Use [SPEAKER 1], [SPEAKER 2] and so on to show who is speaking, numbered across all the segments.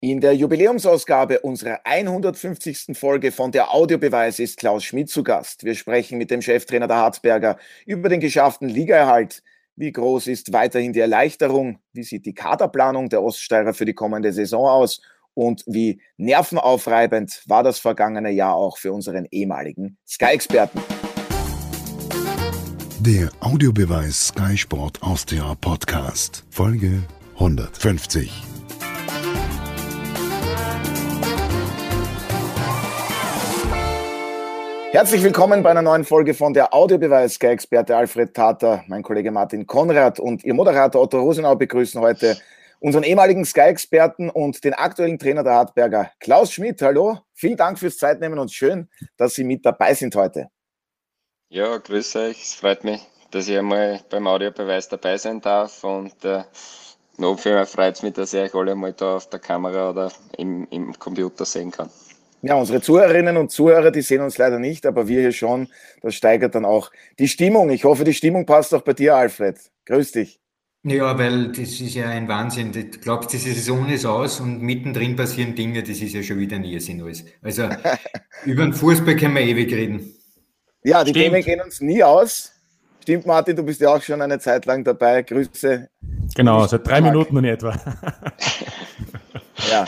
[SPEAKER 1] In der Jubiläumsausgabe unserer 150. Folge von der Audiobeweis ist Klaus Schmidt zu Gast. Wir sprechen mit dem Cheftrainer der Harzberger über den geschafften Ligaerhalt. Wie groß ist weiterhin die Erleichterung? Wie sieht die Kaderplanung der Oststeirer für die kommende Saison aus? Und wie nervenaufreibend war das vergangene Jahr auch für unseren ehemaligen Sky-Experten?
[SPEAKER 2] Der Audiobeweis Sky Sport Austria Podcast, Folge 150.
[SPEAKER 1] Herzlich willkommen bei einer neuen Folge von der Audiobeweis. Sky-Experte Alfred Tater, mein Kollege Martin Konrad und Ihr Moderator Otto Rosenau begrüßen heute unseren ehemaligen Sky-Experten und den aktuellen Trainer der Hartberger, Klaus Schmidt. Hallo, vielen Dank fürs Zeitnehmen und schön, dass Sie mit dabei sind heute.
[SPEAKER 3] Ja, grüß euch. Es freut mich, dass ich einmal beim Audiobeweis dabei sein darf und äh, noch viel mehr freut es mich, dass ich euch alle mal da auf der Kamera oder im, im Computer sehen kann.
[SPEAKER 1] Ja, unsere Zuhörerinnen und Zuhörer, die sehen uns leider nicht, aber wir hier schon. Das steigert dann auch die Stimmung. Ich hoffe, die Stimmung passt auch bei dir, Alfred. Grüß dich.
[SPEAKER 4] Ja, weil das ist ja ein Wahnsinn. Du glaubst, diese Saison ist aus und mittendrin passieren Dinge, das ist ja schon wieder ein Irrsinn alles. Also über den Fußball können wir ewig reden.
[SPEAKER 1] Ja, die Stimmt. Themen gehen uns nie aus. Stimmt, Martin, du bist ja auch schon eine Zeit lang dabei. Grüße.
[SPEAKER 5] Genau, seit drei Minuten in etwa.
[SPEAKER 1] ja,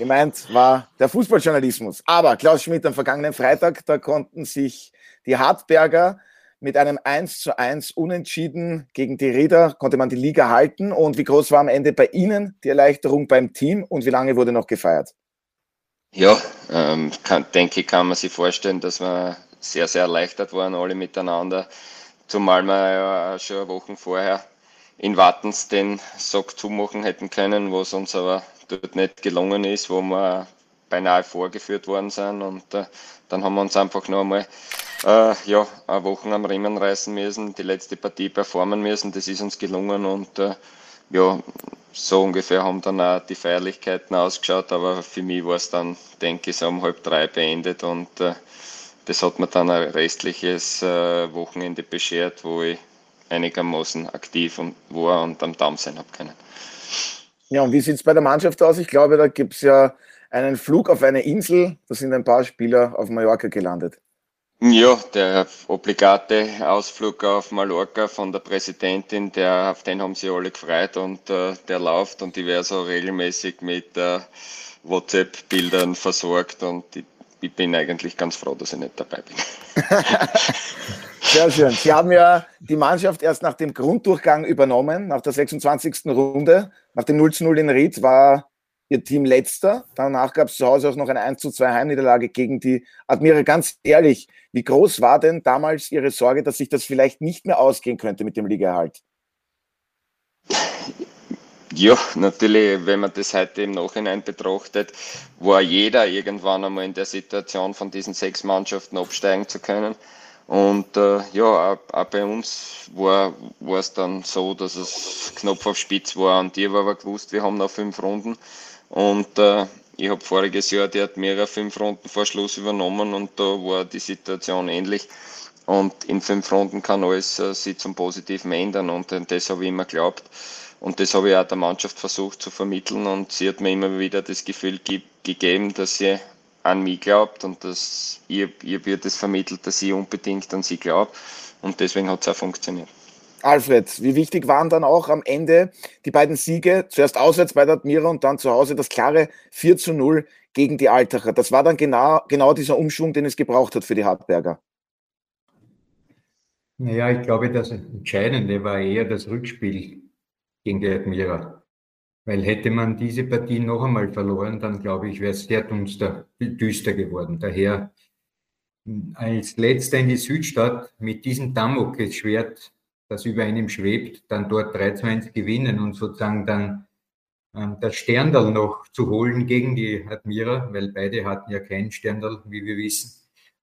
[SPEAKER 1] Gemeint war der Fußballjournalismus. Aber Klaus Schmidt am vergangenen Freitag, da konnten sich die Hartberger mit einem 1 zu 1 Unentschieden gegen die Rieder, konnte man die Liga halten. Und wie groß war am Ende bei Ihnen die Erleichterung beim Team und wie lange wurde noch gefeiert?
[SPEAKER 3] Ja, ähm, kann, denke ich, kann man sich vorstellen, dass wir sehr, sehr erleichtert waren, alle miteinander. Zumal wir ja schon Wochen vorher in Wattens den Sack zumachen hätten können, was uns aber dort nicht gelungen ist, wo wir beinahe vorgeführt worden sind. Und äh, dann haben wir uns einfach noch einmal äh, ja, eine Woche am Riemen reißen müssen, die letzte Partie performen müssen. Das ist uns gelungen und äh, ja, so ungefähr haben dann auch die Feierlichkeiten ausgeschaut, aber für mich war es dann, denke ich, so um halb drei beendet und äh, das hat mir dann ein restliches äh, Wochenende beschert, wo ich einigermaßen aktiv war und am Damm sein habe können.
[SPEAKER 1] Ja, und wie sieht es bei der Mannschaft aus? Ich glaube, da gibt es ja einen Flug auf eine Insel. Da sind ein paar Spieler auf Mallorca gelandet.
[SPEAKER 3] Ja, der obligate Ausflug auf Mallorca von der Präsidentin, der, auf den haben sie alle gefreut und äh, der läuft und ich werde so regelmäßig mit äh, WhatsApp-Bildern versorgt und ich, ich bin eigentlich ganz froh, dass ich nicht dabei bin.
[SPEAKER 1] Sehr schön. Sie haben ja die Mannschaft erst nach dem Grunddurchgang übernommen, nach der 26. Runde. Nach dem 0 zu 0 in Ried war Ihr Team letzter. Danach gab es zu Hause auch noch eine 1 zu 2 Heimniederlage gegen die Admira. Ganz ehrlich, wie groß war denn damals Ihre Sorge, dass sich das vielleicht nicht mehr ausgehen könnte mit dem Ligaerhalt?
[SPEAKER 3] Ja, natürlich, wenn man das heute im Nachhinein betrachtet, war jeder irgendwann einmal in der Situation, von diesen sechs Mannschaften absteigen zu können. Und äh, ja, auch, bei uns war, es dann so, dass es knapp auf Spitz war. Und ich habe aber gewusst, wir haben noch fünf Runden. Und äh, ich habe voriges Jahr, die hat mehrere fünf Runden vor Schluss übernommen und da war die Situation ähnlich. Und in fünf Runden kann alles äh, sich zum Positiven ändern. Und äh, das habe ich immer geglaubt. Und das habe ich auch der Mannschaft versucht zu vermitteln. Und sie hat mir immer wieder das Gefühl ge gegeben, dass sie an mich glaubt und dass ihr, ihr wird es vermittelt, dass sie unbedingt an sie glaubt und deswegen hat es auch funktioniert.
[SPEAKER 1] Alfred, wie wichtig waren dann auch am Ende die beiden Siege, zuerst auswärts bei der Admira und dann zu Hause das klare 4 zu 0 gegen die Altacher. Das war dann genau, genau dieser Umschwung, den es gebraucht hat für die Hartberger.
[SPEAKER 4] Naja, ich glaube, das Entscheidende war eher das Rückspiel gegen die Admira. Weil hätte man diese Partie noch einmal verloren, dann glaube ich, wäre es sehr dunster, düster geworden. Daher als letzter in die Südstadt mit diesem Damoklesschwert, das über einem schwebt, dann dort 3 zu 1 gewinnen und sozusagen dann ähm, das Sterndal noch zu holen gegen die Admira, weil beide hatten ja keinen Sterndal, wie wir wissen.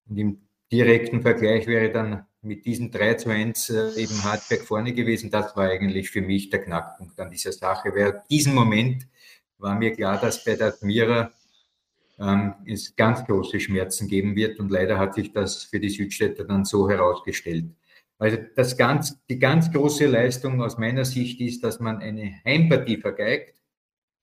[SPEAKER 4] Und im direkten Vergleich wäre dann mit diesen 3 zu 1 äh, eben Hartberg vorne gewesen. Das war eigentlich für mich der Knackpunkt an dieser Sache. Weil diesen Moment war mir klar, dass bei der Admira ähm, es ganz große Schmerzen geben wird und leider hat sich das für die Südstädter dann so herausgestellt. Also das ganz, die ganz große Leistung aus meiner Sicht ist, dass man eine Heimpartie vergeigt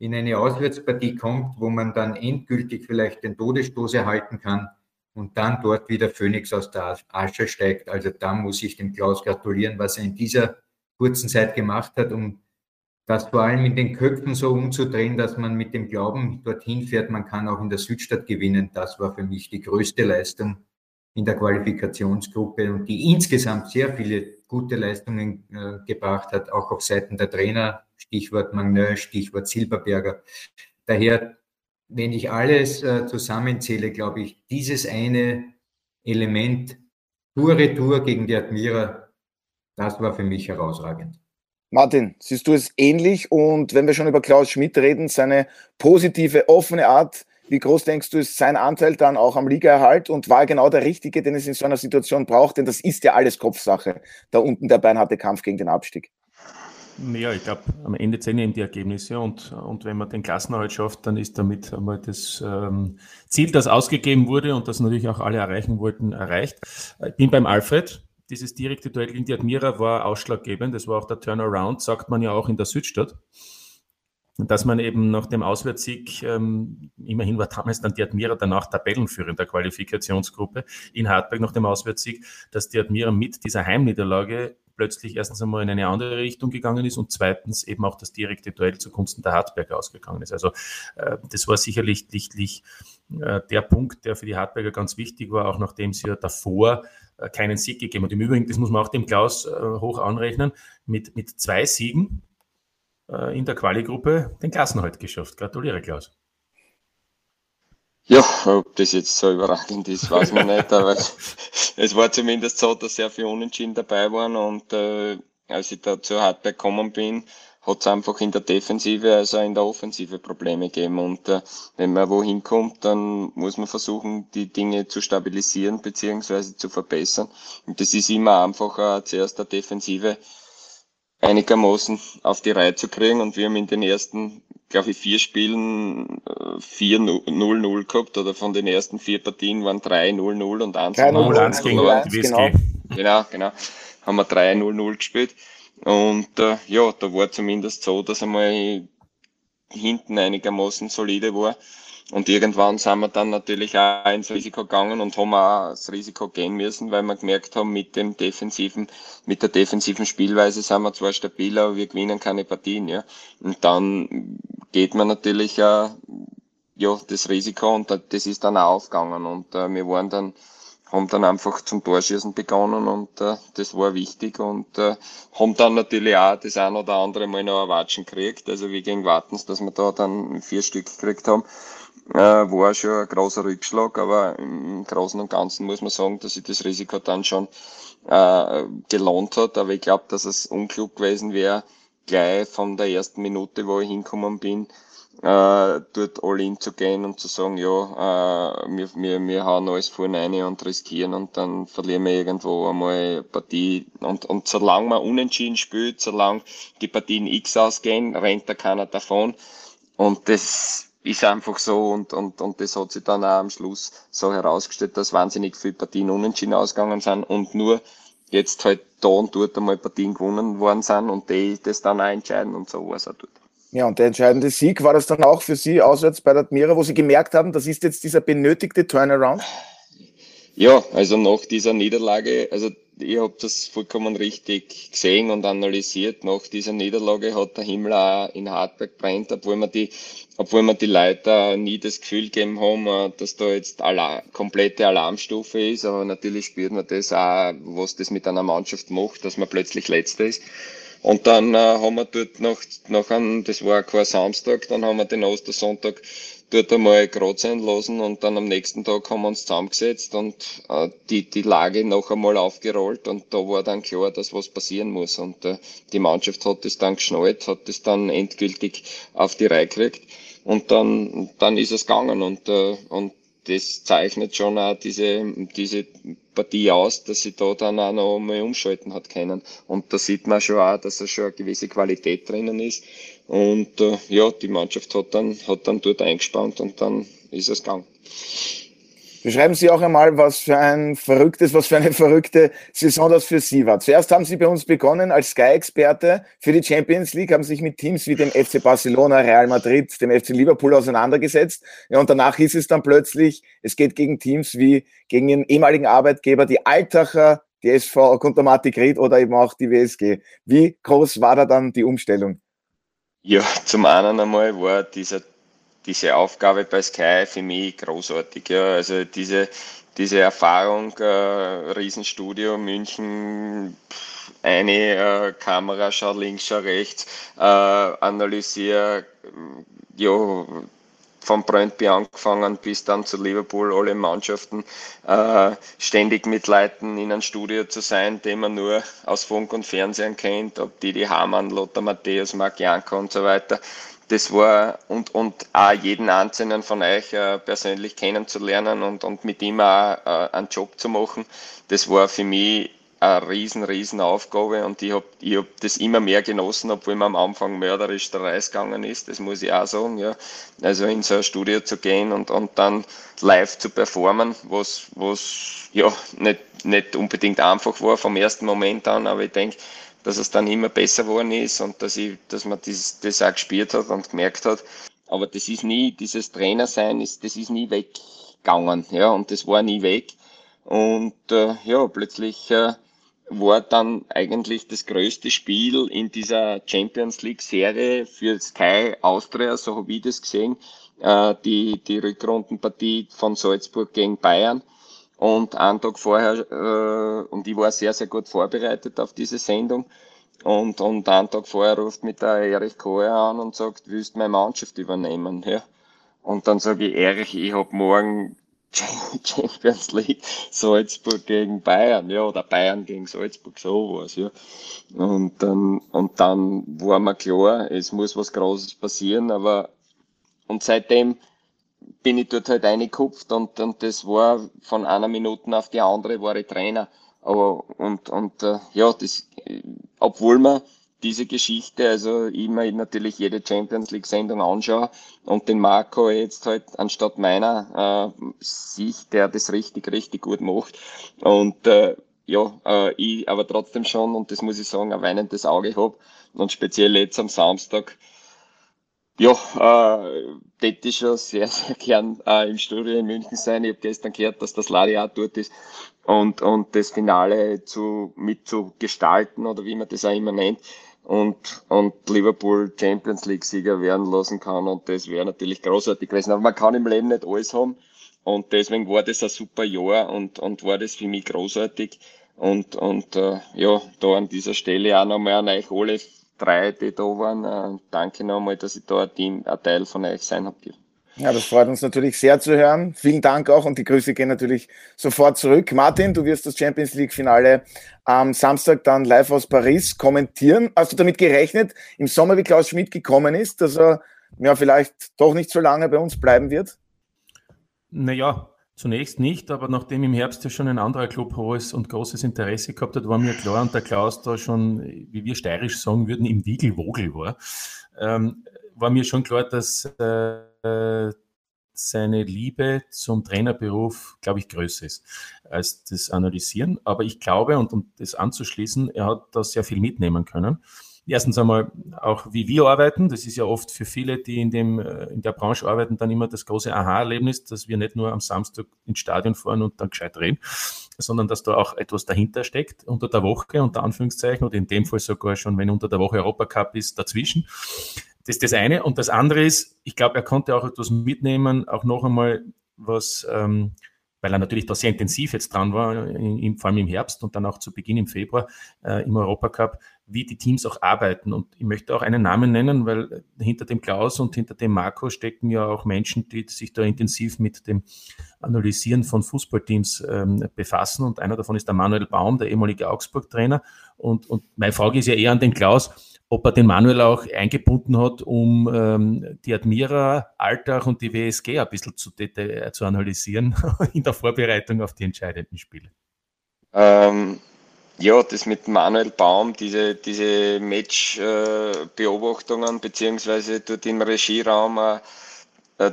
[SPEAKER 4] in eine Auswärtspartie kommt, wo man dann endgültig vielleicht den Todesstoß erhalten kann und dann dort wieder Phoenix aus der Asche steigt. Also da muss ich dem Klaus gratulieren, was er in dieser kurzen Zeit gemacht hat, um das vor allem in den Köpfen so umzudrehen, dass man mit dem Glauben dorthin fährt, man kann auch in der Südstadt gewinnen. Das war für mich die größte Leistung in der Qualifikationsgruppe und die insgesamt sehr viele gute Leistungen äh, gebracht hat, auch auf Seiten der Trainer, Stichwort Magneux, Stichwort Silberberger. Daher, wenn ich alles äh, zusammenzähle, glaube ich, dieses eine Element, Tour gegen die Admira, das war für mich herausragend.
[SPEAKER 1] Martin, siehst du es ähnlich? Und wenn wir schon über Klaus Schmidt reden, seine positive, offene Art, wie groß denkst du, ist sein Anteil dann auch am Ligaerhalt und war genau der richtige, den es in so einer Situation braucht? Denn das ist ja alles Kopfsache, da unten der beinharte Kampf gegen den Abstieg.
[SPEAKER 5] Ja, ich glaube, am Ende zählen eben die Ergebnisse und, und wenn man den Klassenerhalt schafft, dann ist damit einmal das ähm, Ziel, das ausgegeben wurde und das natürlich auch alle erreichen wollten, erreicht. Ich bin beim Alfred. Dieses direkte Duell gegen die Admira war ausschlaggebend. Das war auch der Turnaround, sagt man ja auch in der Südstadt dass man eben nach dem Auswärtssieg, ähm, immerhin war damals dann die Admira danach Tabellenführer in der Qualifikationsgruppe in Hartberg nach dem Auswärtssieg, dass die Admira mit dieser Heimniederlage plötzlich erstens einmal in eine andere Richtung gegangen ist und zweitens eben auch das direkte Duell zugunsten der Hartberger ausgegangen ist. Also äh, das war sicherlich lichtlich äh, der Punkt, der für die Hartberger ganz wichtig war, auch nachdem sie ja davor äh, keinen Sieg gegeben hat. Im Übrigen, das muss man auch dem Klaus äh, hoch anrechnen, mit, mit zwei Siegen in der Quali-Gruppe den Klassenhalt geschafft. Gratuliere, Klaus.
[SPEAKER 3] Ja, ob das jetzt so überragend ist, weiß man nicht, aber es war zumindest so, dass sehr viele Unentschieden dabei waren und äh, als ich da zu Hartberg gekommen bin, hat es einfach in der Defensive, also in der Offensive Probleme gegeben. Und äh, wenn man wohin kommt, dann muss man versuchen, die Dinge zu stabilisieren beziehungsweise zu verbessern. Und das ist immer einfacher, zuerst der Defensive einigermaßen auf die Reihe zu kriegen. Und wir haben in den ersten, glaube ich, vier Spielen äh, 4-0-0 gehabt oder von den ersten vier Partien waren 3-0-0 und 1-0
[SPEAKER 5] gegen die
[SPEAKER 3] genau. genau, genau. Haben wir 3-0-0 gespielt. Und äh, ja, da war zumindest so, dass einmal hinten einigermaßen solide war. Und irgendwann sind wir dann natürlich auch ins Risiko gegangen und haben auch das Risiko gehen müssen, weil wir gemerkt haben, mit dem defensiven, mit der defensiven Spielweise sind wir zwar stabil, aber wir gewinnen keine Partien, ja. Und dann geht man natürlich äh, ja, das Risiko und das ist dann auch aufgegangen und äh, wir waren dann haben dann einfach zum Torschießen begonnen und äh, das war wichtig und äh, haben dann natürlich auch das ein oder andere Mal noch Watschen gekriegt, also wie gegen Wartens, dass wir da dann vier Stück gekriegt haben war schon ein großer Rückschlag, aber im Großen und Ganzen muss man sagen, dass sich das Risiko dann schon äh, gelohnt hat. Aber ich glaube, dass es unklug gewesen wäre, gleich von der ersten Minute, wo ich hinkommen bin, äh, dort all in zu gehen und zu sagen, ja, äh, wir, wir, wir hauen alles vorne rein und riskieren und dann verlieren wir irgendwo einmal eine Partie. Und, und solange man unentschieden spielt, solange die Partien X ausgehen, rennt da keiner davon. Und das ist einfach so und, und, und das hat sich dann auch am Schluss so herausgestellt, dass wahnsinnig viele Partien unentschieden ausgegangen sind und nur jetzt halt da und dort einmal Partien gewonnen worden sind und die das dann auch entscheiden und so war es auch dort.
[SPEAKER 1] Ja, und der entscheidende Sieg war das dann auch für Sie auswärts bei der Admira, wo Sie gemerkt haben, das ist jetzt dieser benötigte Turnaround?
[SPEAKER 3] Ja, also nach dieser Niederlage, also ich habe das vollkommen richtig gesehen und analysiert. Nach dieser Niederlage hat der Himmel auch in Hartberg brennt, obwohl wir die, obwohl wir die Leute nie das Gefühl gegeben haben, äh, dass da jetzt Alarm, komplette Alarmstufe ist. Aber natürlich spürt man das auch, was das mit einer Mannschaft macht, dass man plötzlich Letzter ist. Und dann äh, haben wir dort noch, noch ein, das war kein Samstag, dann haben wir den Ostersonntag dort einmal gerade sein lassen und dann am nächsten Tag haben wir uns zusammengesetzt und äh, die, die Lage noch einmal aufgerollt und da war dann klar, dass was passieren muss. Und äh, die Mannschaft hat es dann geschnallt, hat es dann endgültig auf die Reihe gekriegt. Und dann, dann ist es gegangen und, äh, und das zeichnet schon auch diese, diese Partie aus, dass sie da dann auch noch mal umschalten hat können. Und da sieht man schon auch, dass da schon eine gewisse Qualität drinnen ist. Und äh, ja, die Mannschaft hat dann, hat dann dort eingespannt und dann ist es gegangen.
[SPEAKER 1] Beschreiben Sie auch einmal, was für ein verrücktes, was für eine verrückte Saison das für Sie war. Zuerst haben Sie bei uns begonnen als Sky-Experte für die Champions League, haben sich mit Teams wie dem FC Barcelona, Real Madrid, dem FC Liverpool auseinandergesetzt. Ja, und danach hieß es dann plötzlich, es geht gegen Teams wie gegen Ihren ehemaligen Arbeitgeber, die Altacher, die SV Kontomatik Ried oder eben auch die WSG. Wie groß war da dann die Umstellung?
[SPEAKER 3] Ja, zum einen einmal war dieser diese Aufgabe bei Sky für mich großartig. Ja. Also diese, diese Erfahrung, äh, Riesenstudio München, eine äh, Kamera, schau links, schau rechts, äh, analysiere, ja, von Brøndby angefangen bis dann zu Liverpool, alle Mannschaften, äh, ständig mit Leuten in einem Studio zu sein, den man nur aus Funk und Fernsehen kennt, ob die die Hamann, Lothar Matthäus, Marc Janko und so weiter das war und, und auch jeden einzelnen von euch äh, persönlich kennenzulernen und, und mit ihm auch äh, einen Job zu machen, das war für mich eine riesen, riesen Aufgabe und ich habe ich hab das immer mehr genossen, obwohl mir am Anfang mörderisch der Reis gegangen ist, das muss ich auch sagen, ja. Also in so ein Studio zu gehen und, und dann live zu performen, was, was ja nicht, nicht unbedingt einfach war vom ersten Moment an, aber ich denke, dass es dann immer besser geworden ist und dass, ich, dass man das, das auch gespürt hat und gemerkt hat. Aber das ist nie, dieses Trainersein, ist, das ist nie weggegangen, ja, und das war nie weg. Und äh, ja, plötzlich äh, war dann eigentlich das größte Spiel in dieser Champions League Serie für Sky Austria, so habe ich das gesehen, äh, die, die Rückrundenpartie von Salzburg gegen Bayern. Und einen Tag vorher, äh, und ich war sehr, sehr gut vorbereitet auf diese Sendung. Und, und einen Tag vorher ruft mich der Erich Koher an und sagt, willst du meine Mannschaft übernehmen? Ja. Und dann sage ich, Erich, ich hab morgen Champions League Salzburg gegen Bayern, ja, oder Bayern gegen Salzburg, sowas, ja. Und dann, und dann war mir klar, es muss was Großes passieren, aber, und seitdem bin ich dort halt reingekupft und, und das war von einer Minute auf die andere war ich Trainer. Aber, und, und, äh, ja, das, obwohl man diese Geschichte, also immer natürlich jede Champions League Sendung anschaue und den Marco jetzt halt anstatt meiner äh, sich, der das richtig, richtig gut macht. Und äh, ja, äh, ich aber trotzdem schon, und das muss ich sagen, ein weinendes Auge habe. Und speziell jetzt am Samstag ja, äh, hätte ich schon sehr, sehr gern äh, im Studio in München sein. Ich habe gestern gehört, dass das Ladi auch dort ist. Und, und das Finale zu, mit zu gestalten oder wie man das auch immer nennt. Und, und Liverpool Champions League Sieger werden lassen kann. Und das wäre natürlich großartig gewesen. Aber man kann im Leben nicht alles haben. Und deswegen war das ein super Jahr und, und war das für mich großartig. Und, und äh, ja, da an dieser Stelle auch nochmal an euch alle drei, die da waren. Äh, danke nochmal, dass ich da ein, Team, ein Teil von euch sein habe
[SPEAKER 1] Ja, das freut uns natürlich sehr zu hören. Vielen Dank auch und die Grüße gehen natürlich sofort zurück. Martin, du wirst das Champions League Finale am Samstag dann live aus Paris kommentieren. Hast du damit gerechnet, im Sommer, wie Klaus Schmidt gekommen ist, dass er ja vielleicht doch nicht so lange bei uns bleiben wird?
[SPEAKER 5] Naja, Zunächst nicht, aber nachdem im Herbst ja schon ein anderer Club hohes und großes Interesse gehabt hat, war mir klar und der Klaus da schon, wie wir steirisch sagen würden, im Wiegelwogel war, ähm, war mir schon klar, dass äh, seine Liebe zum Trainerberuf, glaube ich, größer ist als das Analysieren. Aber ich glaube, und um das anzuschließen, er hat da sehr viel mitnehmen können erstens einmal auch, wie wir arbeiten. Das ist ja oft für viele, die in, dem, äh, in der Branche arbeiten, dann immer das große Aha-Erlebnis, dass wir nicht nur am Samstag ins Stadion fahren und dann gescheit reden, sondern dass da auch etwas dahinter steckt, unter der Woche, unter Anführungszeichen, oder in dem Fall sogar schon, wenn unter der Woche Europacup ist, dazwischen. Das ist das eine. Und das andere ist, ich glaube, er konnte auch etwas mitnehmen, auch noch einmal, was, ähm, weil er natürlich da sehr intensiv jetzt dran war, in, vor allem im Herbst und dann auch zu Beginn im Februar äh, im Europacup, wie die Teams auch arbeiten. Und ich möchte auch einen Namen nennen, weil hinter dem Klaus und hinter dem Marco stecken ja auch Menschen, die sich da intensiv mit dem Analysieren von Fußballteams ähm, befassen. Und einer davon ist der Manuel Baum, der ehemalige Augsburg-Trainer. Und, und meine Frage ist ja eher an den Klaus, ob er den Manuel auch eingebunden hat, um ähm, die Admira, Alltag und die WSG ein bisschen zu, zu analysieren in der Vorbereitung auf die entscheidenden Spiele.
[SPEAKER 3] Ähm, ja, das mit Manuel Baum, diese, diese Match-Beobachtungen, beziehungsweise dort im Regieraum äh, äh,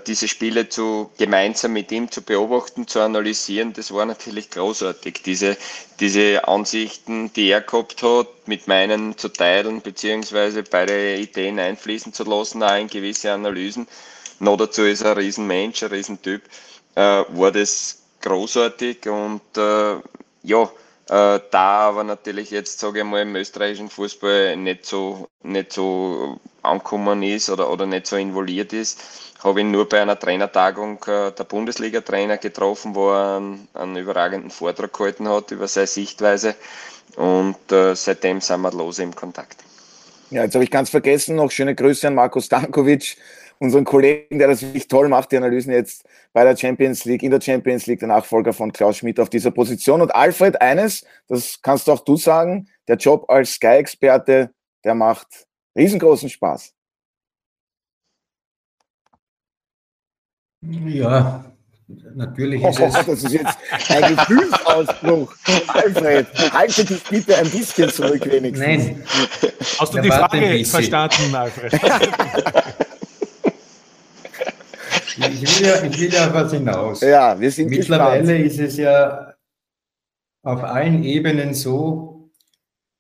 [SPEAKER 3] diese Spiele zu, gemeinsam mit ihm zu beobachten, zu analysieren, das war natürlich großartig. Diese, diese Ansichten, die er gehabt hat, mit meinen zu teilen, beziehungsweise beide Ideen einfließen zu lassen, auch in gewisse Analysen. Noch dazu ist er ein Riesenmensch, ein Riesentyp, äh, war das großartig und äh, ja, äh, da aber natürlich jetzt, sage ich mal, im österreichischen Fußball nicht so, nicht so angekommen ist oder, oder nicht so involviert ist, habe ihn nur bei einer Trainertagung äh, der Bundesliga-Trainer getroffen, wo er einen, einen, überragenden Vortrag gehalten hat über seine Sichtweise. Und äh, seitdem sind wir lose im Kontakt.
[SPEAKER 1] Ja, jetzt habe ich ganz vergessen, noch schöne Grüße an Marco Stankovic, unseren Kollegen, der das wirklich toll macht, die Analysen jetzt bei der Champions League, in der Champions League, der Nachfolger von Klaus Schmidt auf dieser Position. Und Alfred, eines, das kannst auch du sagen, der Job als Sky-Experte, der macht riesengroßen Spaß.
[SPEAKER 4] Ja, natürlich ist es.
[SPEAKER 1] das ist jetzt ein Gefühlsausbruch. Alfred, halte dich bitte ein bisschen zurück, wenigstens.
[SPEAKER 5] Nein. Hast du die Frage verstanden, Alfred?
[SPEAKER 4] ich, will ja, ich will ja was hinaus.
[SPEAKER 1] Ja, wir sind
[SPEAKER 4] Mittlerweile gespannt. ist es ja auf allen Ebenen so,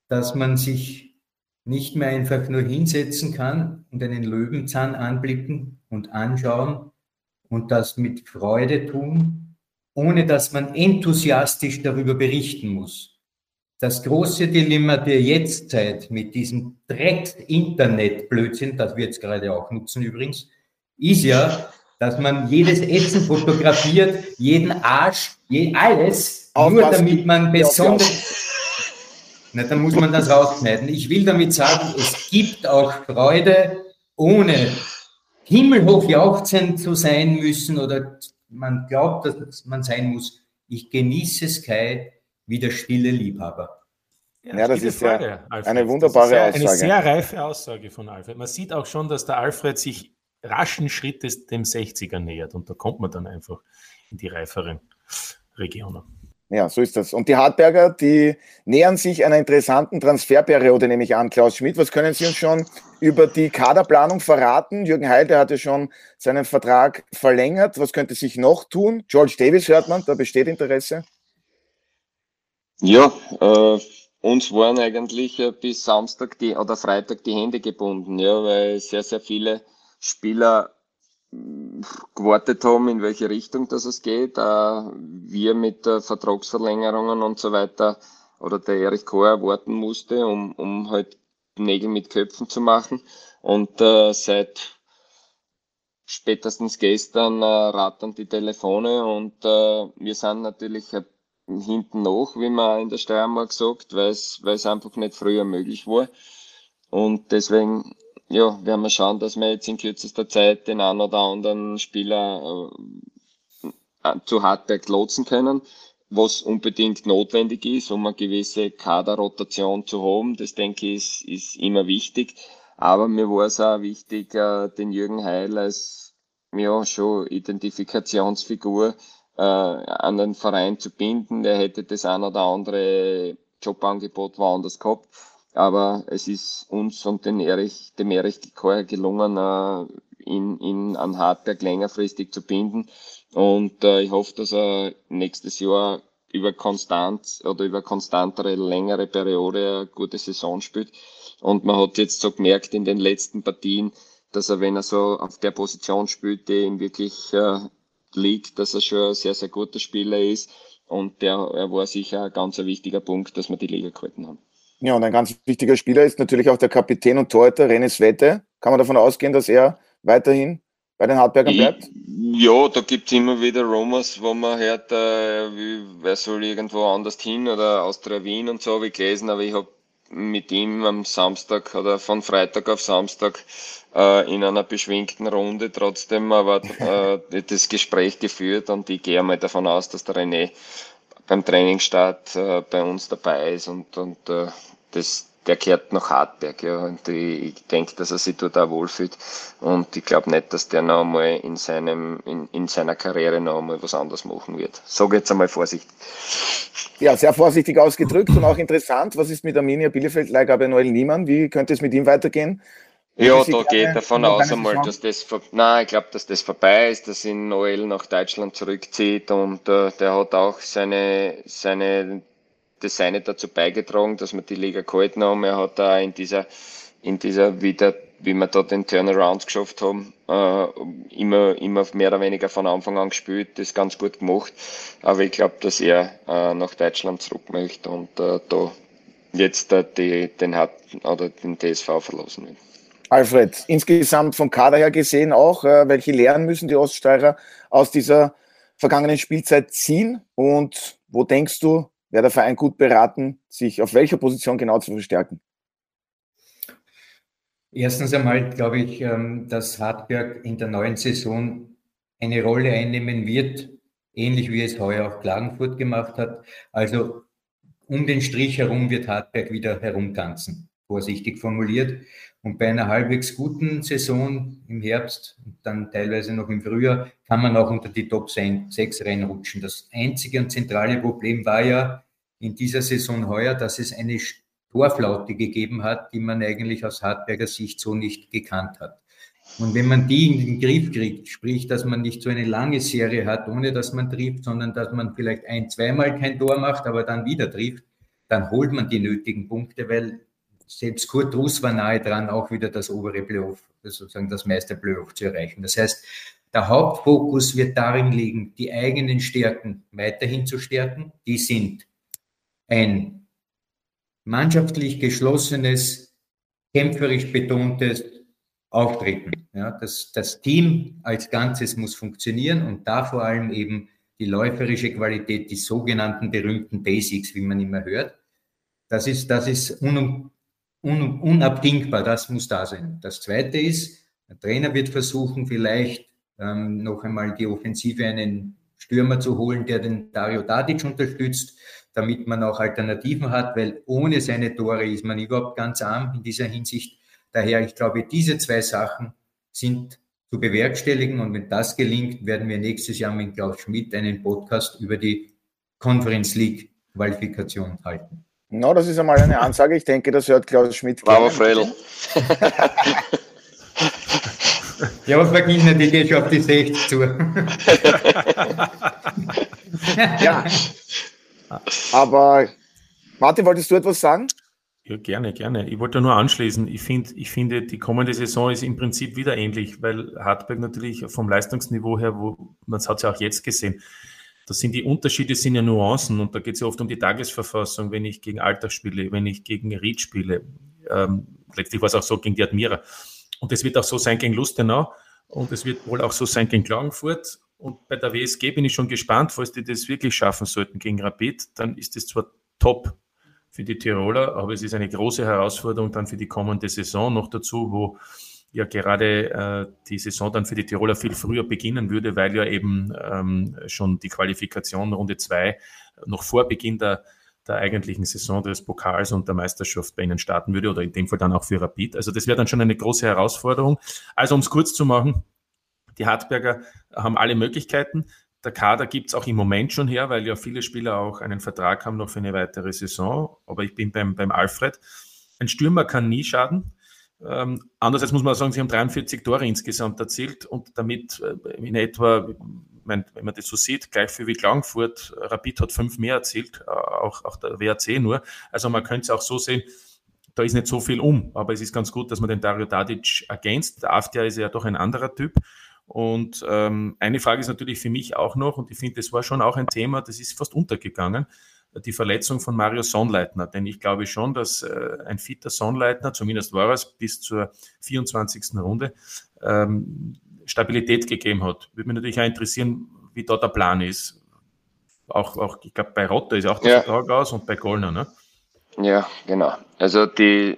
[SPEAKER 4] dass man sich nicht mehr einfach nur hinsetzen kann und einen Löwenzahn anblicken und anschauen, und das mit Freude tun, ohne dass man enthusiastisch darüber berichten muss. Das große Dilemma der Jetztzeit mit diesem Dreck-Internet-Blödsinn, das wir jetzt gerade auch nutzen übrigens, ist ja, dass man jedes Essen fotografiert, jeden Arsch, je, alles, Auf nur damit man besonders... Na, dann muss man das rausschneiden. Ich will damit sagen, es gibt auch Freude ohne himmelhoch jauchzend zu sein müssen oder man glaubt, dass man sein muss. Ich genieße Sky wie der stille Liebhaber.
[SPEAKER 1] Ja, ja das ist Frage, ja Alfred. eine wunderbare Aussage.
[SPEAKER 5] Eine sehr reife Aussage von Alfred. Man sieht auch schon, dass der Alfred sich raschen Schrittes dem 60er nähert und da kommt man dann einfach in die reiferen Regionen.
[SPEAKER 1] Ja, so ist das. Und die Hartberger, die nähern sich einer interessanten Transferperiode, nehme ich an. Klaus Schmidt, was können Sie uns schon über die Kaderplanung verraten? Jürgen Heide hat ja schon seinen Vertrag verlängert. Was könnte sich noch tun? George Davis hört man, da besteht Interesse.
[SPEAKER 3] Ja, äh, uns waren eigentlich äh, bis Samstag die, oder Freitag die Hände gebunden, ja, weil sehr, sehr viele Spieler gewartet haben, in welche Richtung das es geht. Äh, wir mit Vertragsverlängerungen und so weiter oder der Erich Kohr warten musste, um, um halt Nägel mit Köpfen zu machen. Und äh, seit spätestens gestern äh, rattern die Telefone und äh, wir sind natürlich äh, hinten noch, wie man in der Steiermark sagt, weil es einfach nicht früher möglich war. Und deswegen ja, werden wir schauen, dass wir jetzt in kürzester Zeit den einen oder anderen Spieler äh, zu Hartberg lotsen können, was unbedingt notwendig ist, um eine gewisse Kaderrotation zu haben. Das denke ich ist, ist immer wichtig. Aber mir war es auch wichtig, äh, den Jürgen Heil als ja schon Identifikationsfigur äh, an den Verein zu binden. Er hätte das ein oder andere Jobangebot woanders gehabt aber es ist uns und den Erich, dem Erich Kocher gelungen, äh, ihn, ihn an Hartberg längerfristig zu binden. Und äh, ich hoffe, dass er nächstes Jahr über konstant oder über konstantere, längere Periode eine gute Saison spielt. Und man hat jetzt so gemerkt in den letzten Partien, dass er, wenn er so auf der Position spielt, die ihm wirklich äh, liegt, dass er schon ein sehr, sehr guter Spieler ist. Und der, er war sicher ein ganz wichtiger Punkt, dass wir die Liga gehalten haben.
[SPEAKER 1] Ja, und ein ganz wichtiger Spieler ist natürlich auch der Kapitän und Torhüter René Svette. Kann man davon ausgehen, dass er weiterhin bei den Hartbergern bleibt?
[SPEAKER 3] Ja, da gibt es immer wieder Rumors, wo man hört, äh, wie, wer soll irgendwo anders hin oder Austria Wien und so habe ich gelesen, aber ich habe mit ihm am Samstag oder von Freitag auf Samstag äh, in einer beschwingten Runde trotzdem aber äh, das Gespräch geführt und ich gehe mal davon aus, dass der René beim Trainingsstart äh, bei uns dabei ist und, und äh, das, der kehrt nach Hartberg, ja, und ich, ich denke, dass er sich dort auch wohlfühlt und ich glaube nicht, dass der noch einmal in seinem, in, in seiner Karriere noch einmal was anderes machen wird. Sage jetzt einmal vorsichtig.
[SPEAKER 1] Ja, sehr vorsichtig ausgedrückt und auch interessant. Was ist mit Arminia Bielefeld, Leihgabe Noel Niemann? Wie könnte es mit ihm weitergehen?
[SPEAKER 3] Ja, da ich davon aus einmal, dass das, nein, ich glaube, dass das vorbei ist, dass ihn Noel nach Deutschland zurückzieht und äh, der hat auch seine, seine, das seine dazu beigetragen, dass wir die Liga gehalten haben. Er hat da in dieser, in dieser wieder, wie wir da den Turnaround geschafft haben, äh, immer, immer mehr oder weniger von Anfang an gespielt, das ganz gut gemacht. Aber ich glaube, dass er äh, nach Deutschland zurück möchte und äh, da jetzt äh, die, den, hat, oder den TSV verlassen wird.
[SPEAKER 1] Alfred, insgesamt vom Kader her gesehen auch, äh, welche Lehren müssen die Oststeirer aus dieser vergangenen Spielzeit ziehen und wo denkst du, wäre der Verein gut beraten, sich auf welcher Position genau zu verstärken?
[SPEAKER 4] Erstens einmal glaube ich, ähm, dass Hartberg in der neuen Saison eine Rolle einnehmen wird, ähnlich wie es heuer auch Klagenfurt gemacht hat. Also um den Strich herum wird Hartberg wieder herumtanzen, vorsichtig formuliert. Und bei einer halbwegs guten Saison im Herbst und dann teilweise noch im Frühjahr kann man auch unter die Top 6 reinrutschen. Das einzige und zentrale Problem war ja in dieser Saison heuer, dass es eine Torflaute gegeben hat, die man eigentlich aus Hartberger Sicht so nicht gekannt hat. Und wenn man die in den Griff kriegt, sprich, dass man nicht so eine lange Serie hat, ohne dass man trifft, sondern dass man vielleicht ein, zweimal kein Tor macht, aber dann wieder trifft, dann holt man die nötigen Punkte, weil selbst Kurt Russ war nahe dran, auch wieder das obere Playoff, sozusagen das Meister Playoff zu erreichen. Das heißt, der Hauptfokus wird darin liegen, die eigenen Stärken weiterhin zu stärken. Die sind ein mannschaftlich geschlossenes, kämpferisch betontes Auftreten. Ja, das, das Team als Ganzes muss funktionieren und da vor allem eben die läuferische Qualität, die sogenannten berühmten Basics, wie man immer hört. Das ist, das ist un, unabdingbar, das muss da sein. Das Zweite ist, der Trainer wird versuchen, vielleicht ähm, noch einmal die Offensive einen Stürmer zu holen, der den Dario Tadic unterstützt, damit man auch Alternativen hat, weil ohne seine Tore ist man überhaupt ganz arm in dieser Hinsicht. Daher, ich glaube, diese zwei Sachen sind zu bewerkstelligen und wenn das gelingt, werden wir nächstes Jahr mit Klaus Schmidt einen Podcast über die Conference League Qualifikation halten.
[SPEAKER 1] Na, no, das ist einmal eine Ansage. Ich denke, das hört Klaus Schmidt.
[SPEAKER 3] Bravo, Fredel.
[SPEAKER 4] ja, was beginnt die geht schon auf die 60 zu.
[SPEAKER 1] ja. Aber Martin, wolltest du etwas sagen?
[SPEAKER 5] Ja, gerne, gerne. Ich wollte nur anschließen. Ich finde, ich finde, die kommende Saison ist im Prinzip wieder ähnlich, weil Hartberg natürlich vom Leistungsniveau her, wo man hat es ja auch jetzt gesehen, das sind die Unterschiede, sind ja Nuancen und da geht es ja oft um die Tagesverfassung, wenn ich gegen Alltag spiele, wenn ich gegen Ried spiele. Ähm, letztlich war es auch so gegen die Admira. Und es wird auch so sein gegen Lustenau und es wird wohl auch so sein gegen Klagenfurt. Und bei der WSG bin ich schon gespannt, falls die das wirklich schaffen sollten gegen Rapid, dann ist es zwar top für die Tiroler, aber es ist eine große Herausforderung dann für die kommende Saison noch dazu, wo ja gerade äh, die Saison dann für die Tiroler viel früher beginnen würde, weil ja eben ähm, schon die Qualifikation Runde zwei noch vor Beginn der, der eigentlichen Saison des Pokals und der Meisterschaft bei ihnen starten würde oder in dem Fall dann auch für Rapid. Also das wäre dann schon eine große Herausforderung. Also um es kurz zu machen, die Hartberger haben alle Möglichkeiten. Der Kader gibt es auch im Moment schon her, weil ja viele Spieler auch einen Vertrag haben noch für eine weitere Saison. Aber ich bin beim, beim Alfred. Ein Stürmer kann nie schaden. Ähm, andererseits muss man sagen, sie haben 43 Tore insgesamt erzielt und damit äh, in etwa, wenn man das so sieht, gleich viel wie Klagenfurt. Rapid hat fünf mehr erzielt, äh, auch, auch der WRC nur. Also man könnte es auch so sehen, da ist nicht so viel um, aber es ist ganz gut, dass man den Dario Tadic ergänzt. Der Aftia ist ja doch ein anderer Typ. Und ähm, eine Frage ist natürlich für mich auch noch, und ich finde, das war schon auch ein Thema, das ist fast untergegangen die Verletzung von Mario Sonnleitner. Denn ich glaube schon, dass äh, ein fitter Sonnleitner, zumindest war es bis zur 24. Runde, ähm, Stabilität gegeben hat. Würde mich natürlich auch interessieren, wie da der Plan ist. Auch, auch ich glaube, bei Rotter ist auch der ja. Vertrag aus und bei Gollner, ne?
[SPEAKER 3] Ja, genau. Also die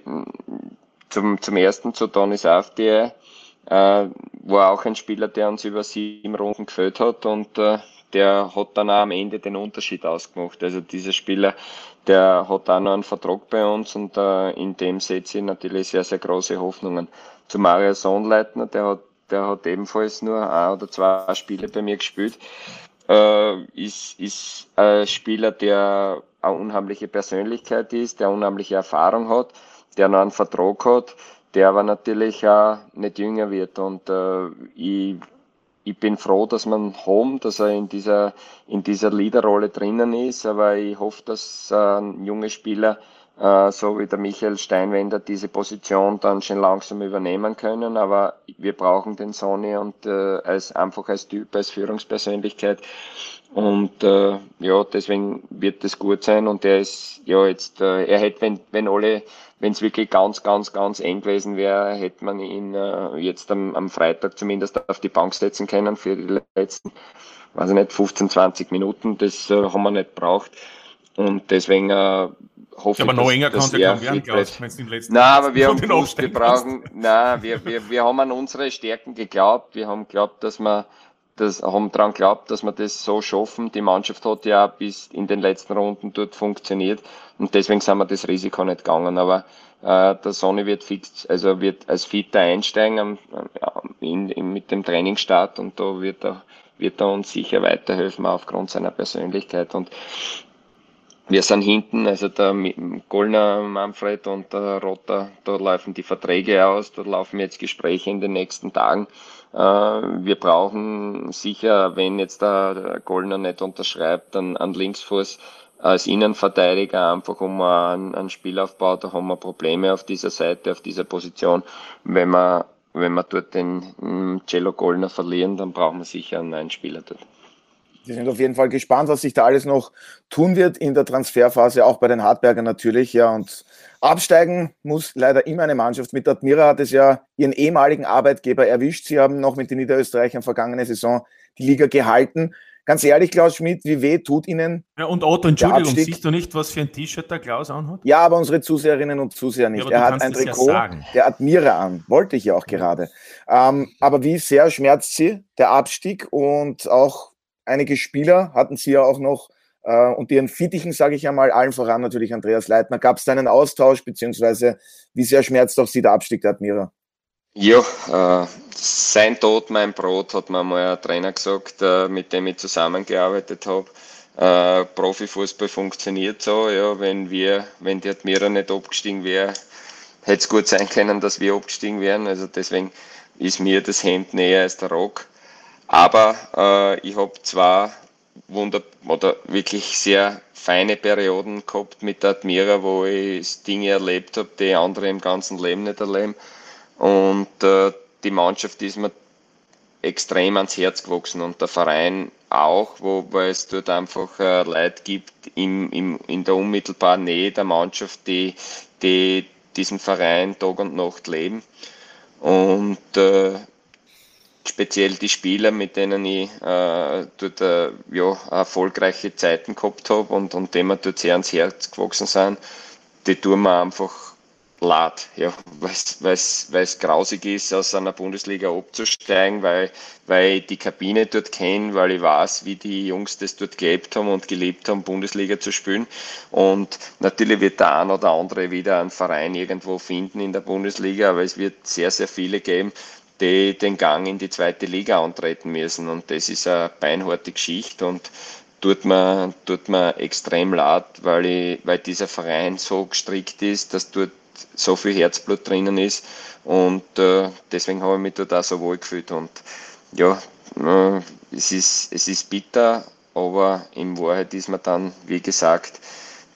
[SPEAKER 3] zum, zum ersten zu Donis Aftie äh, war auch ein Spieler, der uns über sieben Runden gefällt hat und äh, der hat dann auch am Ende den Unterschied ausgemacht. Also dieser Spieler, der hat auch noch einen Vertrag bei uns und äh, in dem setze ich natürlich sehr, sehr große Hoffnungen. Zu Mario Sohnleitner, der hat, der hat ebenfalls nur ein oder zwei Spiele bei mir gespielt. Äh, ist, ist ein Spieler, der eine unheimliche Persönlichkeit ist, der unheimliche Erfahrung hat, der noch einen Vertrag hat, der aber natürlich auch nicht jünger wird. Und äh, ich, ich bin froh, dass man Home, dass er in dieser, in dieser Leaderrolle drinnen ist, aber ich hoffe, dass äh, ein junger Spieler äh, so wie der Michael Steinwender diese Position dann schon langsam übernehmen können. Aber wir brauchen den Sonny und äh, als einfach als Typ, als Führungspersönlichkeit. Und äh, ja, deswegen wird es gut sein. Und er ist ja jetzt, äh, er hätte, wenn, wenn alle, wenn es wirklich ganz, ganz, ganz eng gewesen wäre, hätte man ihn äh, jetzt am, am Freitag zumindest auf die Bank setzen können für die letzten, weiß ich nicht, 15, 20 Minuten. Das äh, haben wir nicht braucht. Und deswegen äh, hoffe
[SPEAKER 5] ja, aber noch enger kann der werden, Klaus, wenn es im letzten Nein, aber
[SPEAKER 3] wir haben gewusst, wir brauchen, nein, wir, wir, wir haben an unsere Stärken geglaubt. Wir haben geglaubt, dass wir das haben daran geglaubt, dass wir das so schaffen. Die Mannschaft hat ja bis in den letzten Runden dort funktioniert und deswegen sind wir das Risiko nicht gegangen. Aber äh, der Sonny wird fix, also wird als Fitter einsteigen in, in, mit dem Trainingsstart und da wird er, wird er uns sicher weiterhelfen aufgrund seiner Persönlichkeit und wir sind hinten, also der Gollner Manfred und der Rotter, da laufen die Verträge aus, da laufen jetzt Gespräche in den nächsten Tagen. Äh, wir brauchen sicher, wenn jetzt der Gollner nicht unterschreibt, dann an Linksfuß als Innenverteidiger einfach um einen, einen Spielaufbau, da haben wir Probleme auf dieser Seite, auf dieser Position. Wenn wir, wenn wir dort den Cello Gollner verlieren, dann brauchen wir sicher einen neuen Spieler dort.
[SPEAKER 1] Wir sind auf jeden Fall gespannt, was sich da alles noch tun wird in der Transferphase, auch bei den Hartberger natürlich. Ja, und absteigen muss leider immer eine Mannschaft. Mit Admira hat es ja ihren ehemaligen Arbeitgeber erwischt. Sie haben noch mit den Niederösterreichern vergangene Saison die Liga gehalten. Ganz ehrlich, Klaus Schmidt, wie weh tut Ihnen?
[SPEAKER 5] Ja, und Otto, Entschuldigung, siehst du nicht, was für ein T-Shirt der Klaus anhat?
[SPEAKER 1] Ja, aber unsere Zuseherinnen und Zuseher nicht. Ja, er hat ein Trikot ja der Admira an. Wollte ich ja auch gerade. Ähm, aber wie sehr schmerzt Sie der Abstieg und auch einige Spieler hatten sie ja auch noch äh, und ihren Fittichen, sage ich einmal, allen voran natürlich Andreas Leitner. Gab es da einen Austausch, beziehungsweise wie sehr schmerzt auch Sie der Abstieg der Admira?
[SPEAKER 3] Ja, äh, sein Tod, mein Brot, hat mir mal ein Trainer gesagt, äh, mit dem ich zusammengearbeitet habe. Äh, Profifußball funktioniert so, ja, wenn wir, wenn die Admira nicht abgestiegen wäre, hätte es gut sein können, dass wir abgestiegen wären. Also deswegen ist mir das Hemd näher als der Rock. Aber äh, ich habe zwar wunder oder wirklich sehr feine Perioden gehabt mit der Admira, wo ich Dinge erlebt habe, die andere im ganzen Leben nicht erleben. Und äh, die Mannschaft ist mir extrem ans Herz gewachsen und der Verein auch, wo, weil es dort einfach äh, Leute gibt im, im, in der unmittelbaren Nähe der Mannschaft, die, die diesen Verein Tag und Nacht leben. Und äh, speziell die Spieler, mit denen ich äh, dort äh, ja, erfolgreiche Zeiten gehabt habe und, und denen wir dort sehr ans Herz gewachsen sind, die tun mir einfach leid, ja, weil es grausig ist, aus einer Bundesliga abzusteigen, weil, weil ich die Kabine dort kenne, weil ich weiß, wie die Jungs das dort gelebt haben und gelebt haben, Bundesliga zu spielen. Und natürlich wird der ein oder andere wieder einen Verein irgendwo finden in der Bundesliga, aber es wird sehr, sehr viele geben, die den Gang in die zweite Liga antreten müssen. Und das ist eine beinharte Geschichte und tut mir, tut mir extrem leid, weil, ich, weil dieser Verein so gestrickt ist, dass dort so viel Herzblut drinnen ist. Und äh, deswegen habe ich mich dort auch so wohl gefühlt. Und ja, äh, es, ist, es ist bitter, aber in Wahrheit ist man dann, wie gesagt,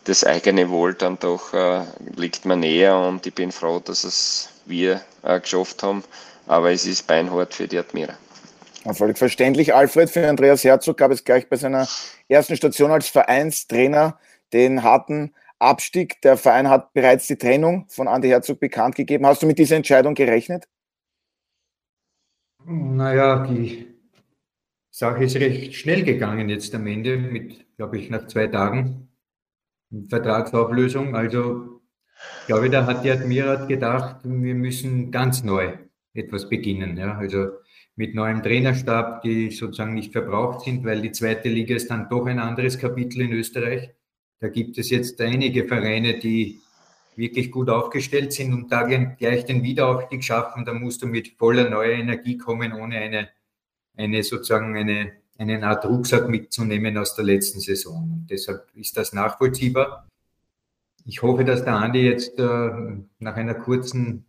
[SPEAKER 3] das eigene Wohl dann doch äh, liegt mir näher und ich bin froh, dass es wir äh, geschafft haben, aber es ist beinhart für die Admira.
[SPEAKER 1] Völlig verständlich. Alfred, für Andreas Herzog gab es gleich bei seiner ersten Station als Vereinstrainer den harten Abstieg. Der Verein hat bereits die Trennung von Andi Herzog bekannt gegeben. Hast du mit dieser Entscheidung gerechnet?
[SPEAKER 4] Naja, die Sache ist recht schnell gegangen jetzt am Ende, mit, glaube ich, nach zwei Tagen Vertragsauflösung. Also, glaube ich, da hat die Admira gedacht, wir müssen ganz neu etwas beginnen. Ja? Also mit neuem Trainerstab, die sozusagen nicht verbraucht sind, weil die zweite Liga ist dann doch ein anderes Kapitel in Österreich. Da gibt es jetzt einige Vereine, die wirklich gut aufgestellt sind und da gleich den Wiederaufstieg schaffen. Da musst du mit voller neuer Energie kommen, ohne eine, eine sozusagen eine, eine Art Rucksack mitzunehmen aus der letzten Saison. Und deshalb ist das nachvollziehbar. Ich hoffe, dass der Andi jetzt äh, nach einer kurzen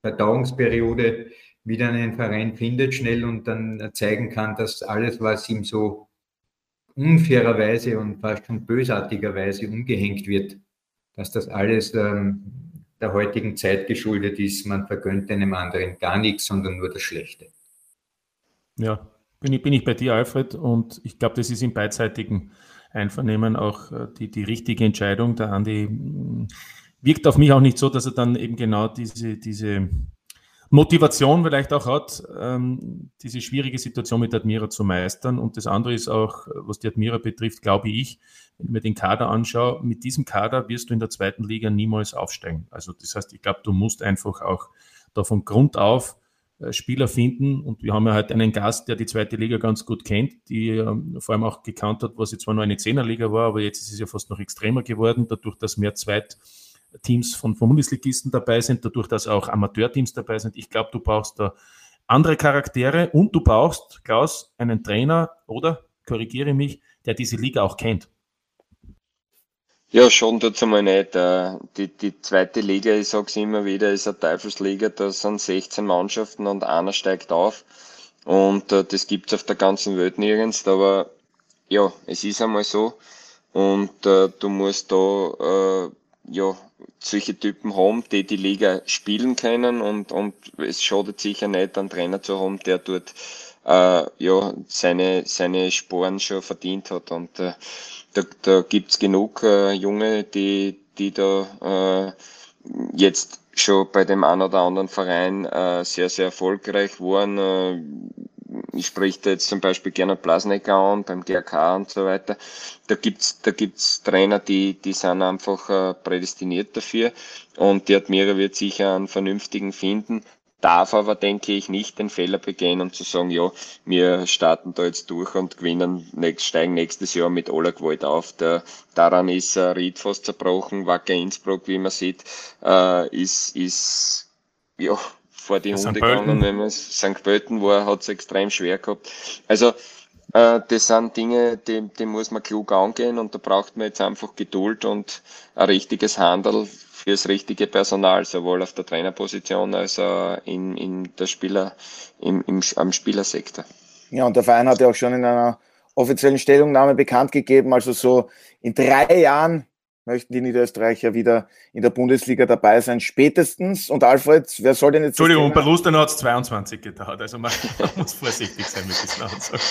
[SPEAKER 4] Verdauungsperiode wieder einen Verein findet schnell und dann zeigen kann, dass alles, was ihm so unfairerweise und fast schon bösartigerweise umgehängt wird, dass das alles ähm, der heutigen Zeit geschuldet ist. Man vergönnt einem anderen gar nichts, sondern nur das Schlechte.
[SPEAKER 5] Ja, bin ich, bin ich bei dir, Alfred, und ich glaube, das ist im beidseitigen Einvernehmen auch äh, die, die richtige Entscheidung. Der Andi mm, wirkt auf mich auch nicht so, dass er dann eben genau diese, diese Motivation vielleicht auch hat, ähm, diese schwierige Situation mit Admira zu meistern. Und das andere ist auch, was die Admira betrifft, glaube ich, wenn ich mir den Kader anschaue, mit diesem Kader wirst du in der zweiten Liga niemals aufsteigen. Also das heißt, ich glaube, du musst einfach auch da von Grund auf äh, Spieler finden. Und wir haben ja heute einen Gast, der die zweite Liga ganz gut kennt, die ähm, vor allem auch gekannt hat, was jetzt zwar nur eine Zehnerliga war, aber jetzt ist es ja fast noch extremer geworden, dadurch, dass mehr Zweitteams von, von Bundesligisten dabei sind, dadurch, dass auch Amateurteams dabei sind. Ich glaube, du brauchst da andere Charaktere und du brauchst, Klaus, einen Trainer oder, korrigiere mich, der diese Liga auch kennt.
[SPEAKER 3] Ja, schon dazu mal nicht. Äh, die, die zweite Liga, ich sag's immer wieder, ist eine Teufelsliga. Da sind 16 Mannschaften und einer steigt auf. Und äh, das gibt's auf der ganzen Welt nirgends. Aber ja, es ist einmal so. Und äh, du musst da äh, ja solche Typen haben, die die Liga spielen können. Und, und es schadet sicher nicht, einen Trainer zu haben, der dort äh, ja seine, seine Sporen schon verdient hat. Und äh, da, da gibt's genug äh, Junge, die, die da äh, jetzt schon bei dem einen oder anderen Verein äh, sehr, sehr erfolgreich waren. Äh, ich spreche da jetzt zum Beispiel gerne Blasnecker an, beim GRK und so weiter. Da gibt's da gibt's Trainer, die, die sind einfach äh, prädestiniert dafür. Und die Admira wird sicher einen vernünftigen finden darf aber, denke ich, nicht den Fehler begehen und zu sagen, ja, wir starten da jetzt durch und gewinnen, nächst, steigen nächstes Jahr mit aller Gewalt auf. Der, daran ist äh, Ried fast zerbrochen, Wacker Innsbruck, wie man sieht, äh, ist, ist, ja, vor die Hunde gegangen, wenn man St. Pölten war, hat es extrem schwer gehabt. Also, äh, das sind Dinge, die, die muss man klug angehen und da braucht man jetzt einfach Geduld und ein richtiges Handel fürs richtige Personal, sowohl auf der Trainerposition als auch in, in der Spieler, im, im, am Spielersektor.
[SPEAKER 1] Ja, und der Verein hat ja auch schon in einer offiziellen Stellungnahme bekannt gegeben, also so in drei Jahren möchten die Niederösterreicher wieder in der Bundesliga dabei sein, spätestens. Und Alfred, wer soll denn jetzt...
[SPEAKER 5] Entschuldigung, bei Lustenau hat es 22 gedauert, also man muss vorsichtig sein mit diesen Aussagen.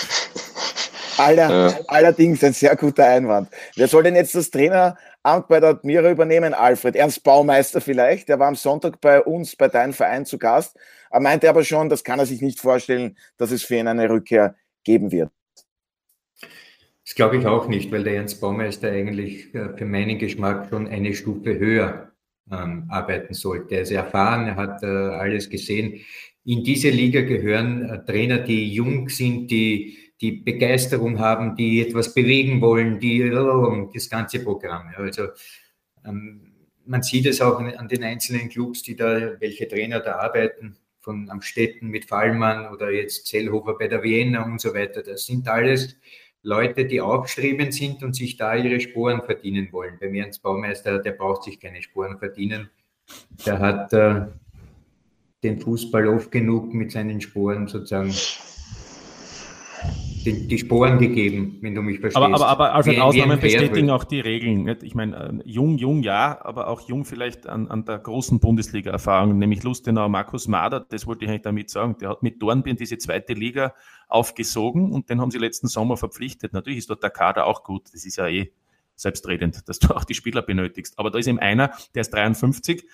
[SPEAKER 1] Aller, ja. Allerdings ein sehr guter Einwand. Wer soll denn jetzt das Traineramt bei der Admira übernehmen, Alfred? Ernst Baumeister vielleicht? Der war am Sonntag bei uns, bei deinem Verein zu Gast. Er meinte aber schon, das kann er sich nicht vorstellen, dass es für ihn eine Rückkehr geben wird.
[SPEAKER 4] Das glaube ich auch nicht, weil der Ernst Baumeister eigentlich äh, für meinen Geschmack schon eine Stufe höher ähm, arbeiten sollte. Er ist erfahren, er hat äh, alles gesehen. In diese Liga gehören äh, Trainer, die jung sind, die die Begeisterung haben, die etwas bewegen wollen, die oh, das ganze Programm. Also ähm, man sieht es auch an den einzelnen Clubs, die da, welche Trainer da arbeiten, von Amstetten mit Fallmann oder jetzt Zellhofer bei der Vienna und so weiter. Das sind alles Leute, die aufstrebend sind und sich da ihre Sporen verdienen wollen. Beim Ernst Baumeister, der braucht sich keine Sporen verdienen. Der hat äh, den Fußball oft genug mit seinen Sporen sozusagen die, die Sporen gegeben, wenn du mich verstehst.
[SPEAKER 5] Aber, aber, aber Alfred, wie, Ausnahmen wie bestätigen auch die Regeln. Nicht? Ich meine, äh, jung, jung, ja, aber auch jung vielleicht an, an der großen Bundesliga-Erfahrung, nämlich Lustenau Markus Mader, das wollte ich eigentlich damit sagen, der hat mit Dornbirn diese zweite Liga aufgesogen und den haben sie letzten Sommer verpflichtet. Natürlich ist dort der Kader auch gut, das ist ja eh selbstredend, dass du auch die Spieler benötigst. Aber da ist eben einer, der ist 53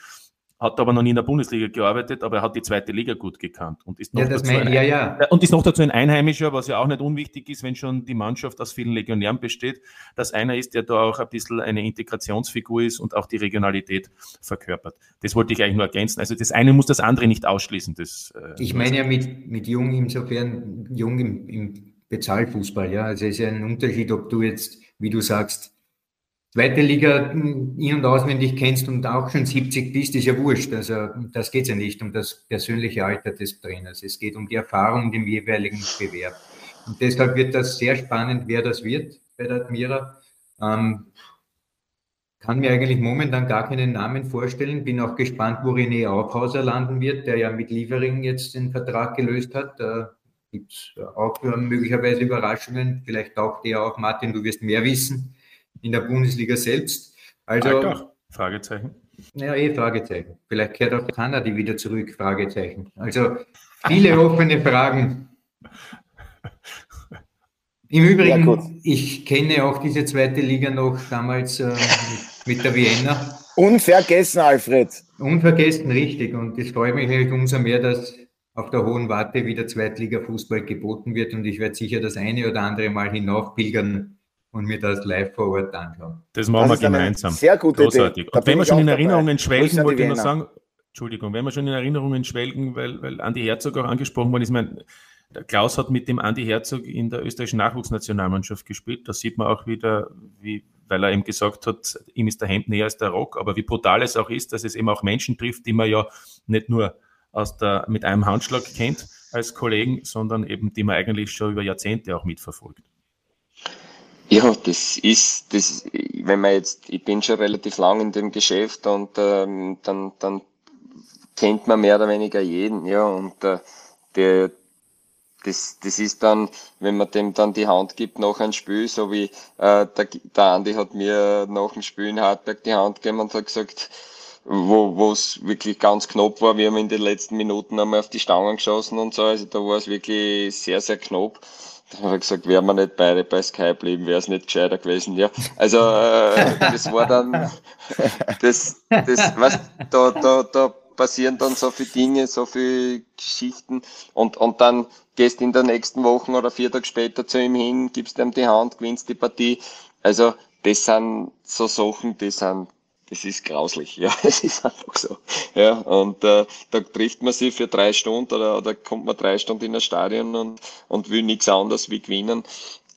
[SPEAKER 5] hat aber noch nie in der Bundesliga gearbeitet, aber er hat die zweite Liga gut gekannt und ist noch, ja, dazu, mein, ein, ja, ja. und ist noch dazu ein Einheimischer, was ja auch nicht unwichtig ist, wenn schon die Mannschaft aus vielen Legionären besteht, dass einer ist, der da auch ein bisschen eine Integrationsfigur ist und auch die Regionalität verkörpert. Das wollte ich eigentlich nur ergänzen. Also das eine muss das andere nicht ausschließen. Das,
[SPEAKER 4] äh, ich meine ja mit, mit jung insofern, jung im, im Bezahlfußball, ja. Also es ist ja ein Unterschied, ob du jetzt, wie du sagst, zweite Liga in- und auswendig kennst und auch schon 70 bist, ist ja wurscht. Also das geht ja nicht um das persönliche Alter des Trainers. Es geht um die Erfahrung im jeweiligen Bewerb. Und deshalb wird das sehr spannend, wer das wird bei der Admira. Ähm, kann mir eigentlich momentan gar keinen Namen vorstellen. Bin auch gespannt, wo René Aufhauser landen wird, der ja mit Liefering jetzt den Vertrag gelöst hat. Da gibt es auch möglicherweise Überraschungen. Vielleicht taucht der auch, Martin, du wirst mehr wissen, in der Bundesliga selbst.
[SPEAKER 5] Also, Alter, Fragezeichen.
[SPEAKER 4] Ja, eh Fragezeichen. Vielleicht kehrt auch Kanadi wieder zurück, Fragezeichen. Also viele offene Fragen. Im Übrigen, ja, ich kenne auch diese zweite Liga noch damals äh, mit der Vienna.
[SPEAKER 1] Unvergessen, Alfred.
[SPEAKER 4] Unvergessen, richtig. Und es freut mich natürlich umso mehr, dass auf der Hohen Warte wieder Zweitliga-Fußball geboten wird. Und ich werde sicher das eine oder andere Mal hinaufpilgern und mir das live vor Ort anschauen.
[SPEAKER 5] Das machen das wir gemeinsam.
[SPEAKER 1] Sehr gut.
[SPEAKER 5] Großartig. Und wenn wir schon in Erinnerungen schwelgen, wollte ich nur sagen, Entschuldigung, wenn wir schon in Erinnerungen schwelgen, weil, weil Andi Herzog auch angesprochen worden ist, ich meine, der Klaus hat mit dem Andi Herzog in der österreichischen Nachwuchsnationalmannschaft gespielt. Da sieht man auch wieder, wie, weil er eben gesagt hat, ihm ist der Hemd näher als der Rock, aber wie brutal es auch ist, dass es eben auch Menschen trifft, die man ja nicht nur aus der, mit einem Handschlag kennt als Kollegen, sondern eben die man eigentlich schon über Jahrzehnte auch mitverfolgt.
[SPEAKER 3] Ja, das ist, das, wenn man jetzt, ich bin schon relativ lang in dem Geschäft und ähm, dann, dann kennt man mehr oder weniger jeden, ja, und äh, der, das, das ist dann, wenn man dem dann die Hand gibt nach einem Spiel, so wie äh, der, der Andi hat mir nach dem Spiel in Hartberg die Hand gegeben und hat gesagt, wo es wirklich ganz knapp war. Wir haben in den letzten Minuten einmal auf die Stangen geschossen und so. Also da war es wirklich sehr, sehr knapp. Da habe ich gesagt, wären wir nicht beide bei Sky bleiben, wäre es nicht gescheiter gewesen. Ja, also äh, das war dann, das, das, was da, da, da passieren dann so viele Dinge, so viele Geschichten und, und dann gehst in der nächsten Woche oder vier Tage später zu ihm hin, gibst ihm die Hand, gewinnst die Partie. Also das sind so Sachen, die sind das ist grauslich, ja, es ist einfach so. Ja, und äh, da trifft man sich für drei Stunden oder, oder kommt man drei Stunden in das Stadion und, und will nichts anderes wie gewinnen.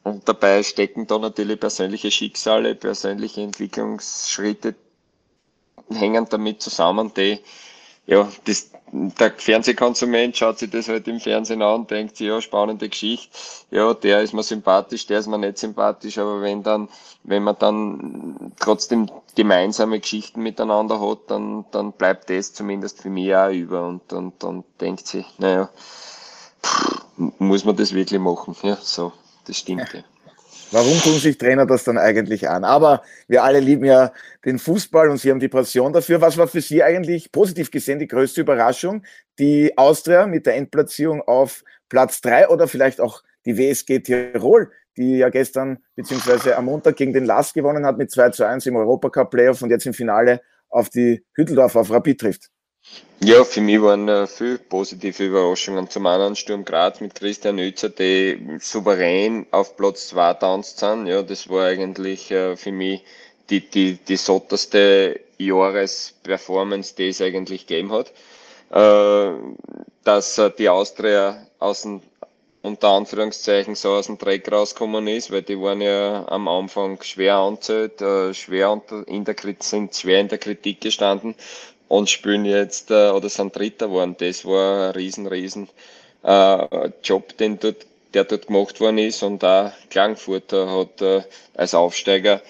[SPEAKER 3] Und dabei stecken da natürlich persönliche Schicksale, persönliche Entwicklungsschritte hängen damit zusammen, die ja, das, der Fernsehkonsument schaut sich das halt im Fernsehen an und denkt sich, ja, spannende Geschichte, ja, der ist mir sympathisch, der ist mir nicht sympathisch, aber wenn dann, wenn man dann trotzdem gemeinsame Geschichten miteinander hat, dann, dann bleibt das zumindest für mich auch über und, und, und denkt sich, naja, pff, muss man das wirklich machen, ja, so, das stimmt, ja.
[SPEAKER 1] Warum tun sich Trainer das dann eigentlich an? Aber wir alle lieben ja den Fußball und Sie haben die Passion dafür. Was war für Sie eigentlich positiv gesehen die größte Überraschung? Die Austria mit der Endplatzierung auf Platz drei oder vielleicht auch die WSG Tirol, die ja gestern beziehungsweise am Montag gegen den Last gewonnen hat mit 2 zu 1 im Europacup Playoff und jetzt im Finale auf die Hütteldorf auf Rapid trifft.
[SPEAKER 3] Ja, für mich waren äh, viele positive Überraschungen. Zum einen Sturm Graz mit Christian Nützer, die souverän auf Platz 2 tanzt sind. Ja, das war eigentlich äh, für mich die, die, die sotterste Jahresperformance, die es eigentlich gegeben hat. Äh, dass äh, die Austria aus dem, unter Anführungszeichen so aus dem Dreck rausgekommen ist, weil die waren ja am Anfang schwer anzählt, äh, schwer unter, in der, sind schwer in der Kritik gestanden und spielen jetzt äh, oder sind Dritter geworden. Das war ein riesen, riesen äh, Job, den dort, der dort gemacht worden ist und auch Klangfurter hat äh, als Aufsteiger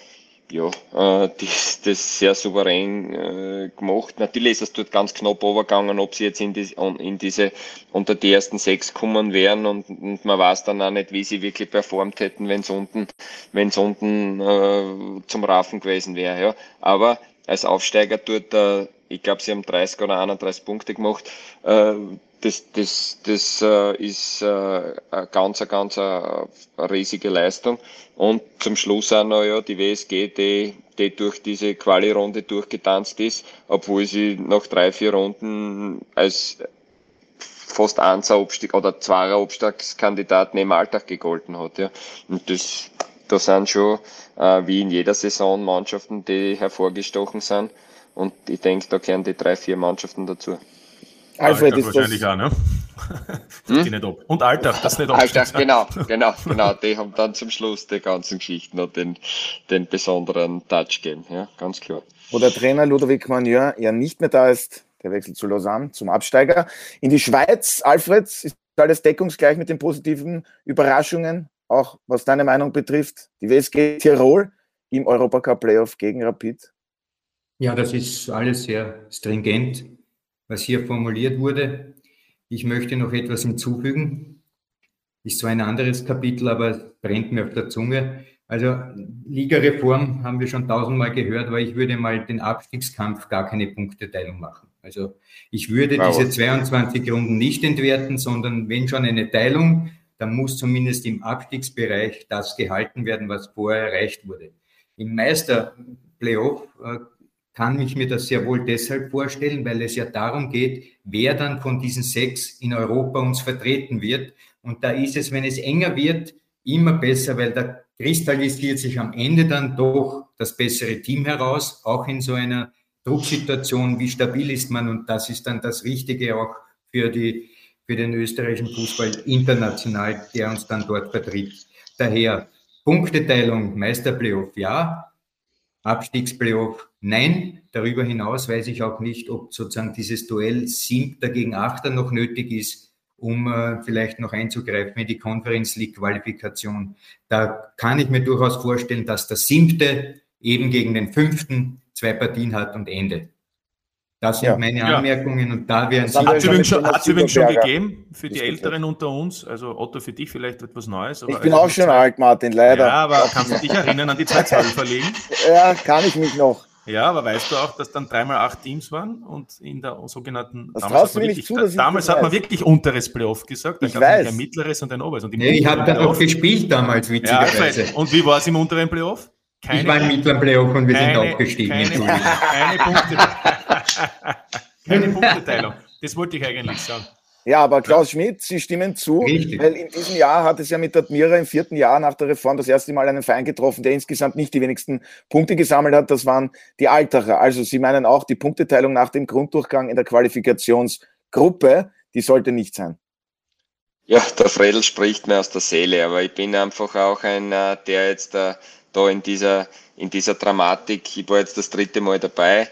[SPEAKER 3] ja, äh, das, das sehr souverän äh, gemacht. Natürlich ist es dort ganz knapp übergegangen, ob sie jetzt in, die, in diese unter die ersten sechs kommen wären und, und man weiß dann auch nicht, wie sie wirklich performt hätten, wenn es unten, wenn's unten äh, zum Raffen gewesen wäre. Ja. Aber als Aufsteiger dort äh, ich glaube, sie haben 30 oder 31 Punkte gemacht. Äh, das, das, das äh, ist äh, eine ganz, ganz eine riesige Leistung. Und zum Schluss auch noch ja, die WSG, die, die durch diese Quali-Runde durchgetanzt ist, obwohl sie nach drei, vier Runden als fast einser Abstieg oder zweier Abstiegskandidat neben Alltag gegolten hat. Ja. Und das, da sind schon, äh, wie in jeder Saison, Mannschaften, die hervorgestochen sind. Und ich denke, da gehören die drei, vier Mannschaften dazu.
[SPEAKER 5] Alfred ist wahrscheinlich das... auch, ne? hm? die nicht ab. Und Alltag, das nicht
[SPEAKER 3] Alltag, genau, genau, genau. Die haben dann zum Schluss die ganzen Geschichten noch den, den besonderen Touch gegeben, ja, ganz klar.
[SPEAKER 1] Wo der Trainer Ludovic Magnier ja nicht mehr da ist, der wechselt zu Lausanne, zum Absteiger. In die Schweiz, Alfred, ist alles deckungsgleich mit den positiven Überraschungen, auch was deine Meinung betrifft. Die WSG Tirol im Europacup Playoff gegen Rapid
[SPEAKER 4] Ja, das ist alles sehr stringent, was hier formuliert wurde. Ich möchte noch etwas hinzufügen. Ist zwar ein anderes Kapitel, aber es brennt mir auf der Zunge. Also Ligareform haben wir schon tausendmal gehört, aber ich würde mal den Abstiegskampf gar keine Punkteteilung machen. Also ich würde wow. diese 22 Runden nicht entwerten, sondern wenn schon eine Teilung, dann muss zumindest im Abstiegsbereich das gehalten werden, was vorher erreicht wurde. Im Meister-Playoff äh, kann ich mir das sehr wohl deshalb vorstellen, weil es ja darum geht, wer dann von diesen sechs in Europa uns vertreten wird. Und da ist es, wenn es enger wird, immer besser, weil da kristallisiert sich am Ende dann doch das bessere Team heraus, auch in so einer Drucksituation, wie stabil ist man und das ist dann das Wichtige auch für, die, für den österreichischen Fußball international, der uns dann dort vertritt. Daher Punkteteilung, Meisterplayoff ja, Abstiegsplayoff nein. Darüber hinaus weiß ich auch nicht, ob sozusagen dieses Duell Siebter gegen Achter noch nötig ist um äh, vielleicht noch einzugreifen in die Conference League Qualifikation. Da kann ich mir durchaus vorstellen, dass der siebte eben gegen den fünften zwei Partien hat und Ende. Das sind ja. meine Anmerkungen ja. und da werden Sie.
[SPEAKER 5] Hat es übrigens schon, übrigens schon gegeben für die Älteren unter uns? Also Otto, für dich vielleicht etwas Neues.
[SPEAKER 1] ich bin also auch schon alt, Martin, leider.
[SPEAKER 5] Ja, aber kannst du dich erinnern an die zwei Zahlen verlegen?
[SPEAKER 1] Ja, kann ich mich noch.
[SPEAKER 5] Ja, aber weißt du auch, dass dann dreimal acht Teams waren und in der sogenannten.
[SPEAKER 1] Das damals, hat man, wirklich,
[SPEAKER 5] zu, damals hat man wirklich unteres Playoff gesagt.
[SPEAKER 1] Da ich weiß.
[SPEAKER 5] Ein mittleres und ein oberes. Und
[SPEAKER 4] nee, ich habe da auch gespielt damals,
[SPEAKER 5] witzigerweise. Ja, und wie war es im unteren Playoff?
[SPEAKER 4] Keine, ich war im mittleren Playoff und wir keine, sind aufgestiegen.
[SPEAKER 5] Keine, keine, Punkte, keine Punkteteilung. Das wollte ich eigentlich sagen.
[SPEAKER 1] Ja, aber Klaus Schmidt, Sie stimmen zu, Richtig. weil in diesem Jahr hat es ja mit Admira im vierten Jahr nach der Reform das erste Mal einen Verein getroffen, der insgesamt nicht die wenigsten Punkte gesammelt hat. Das waren die Alterer. Also Sie meinen auch, die Punkteteilung nach dem Grunddurchgang in der Qualifikationsgruppe, die sollte nicht sein.
[SPEAKER 3] Ja, der Fredel spricht mir aus der Seele, aber ich bin einfach auch ein, äh, der jetzt äh, da in dieser, in dieser Dramatik, ich war jetzt das dritte Mal dabei,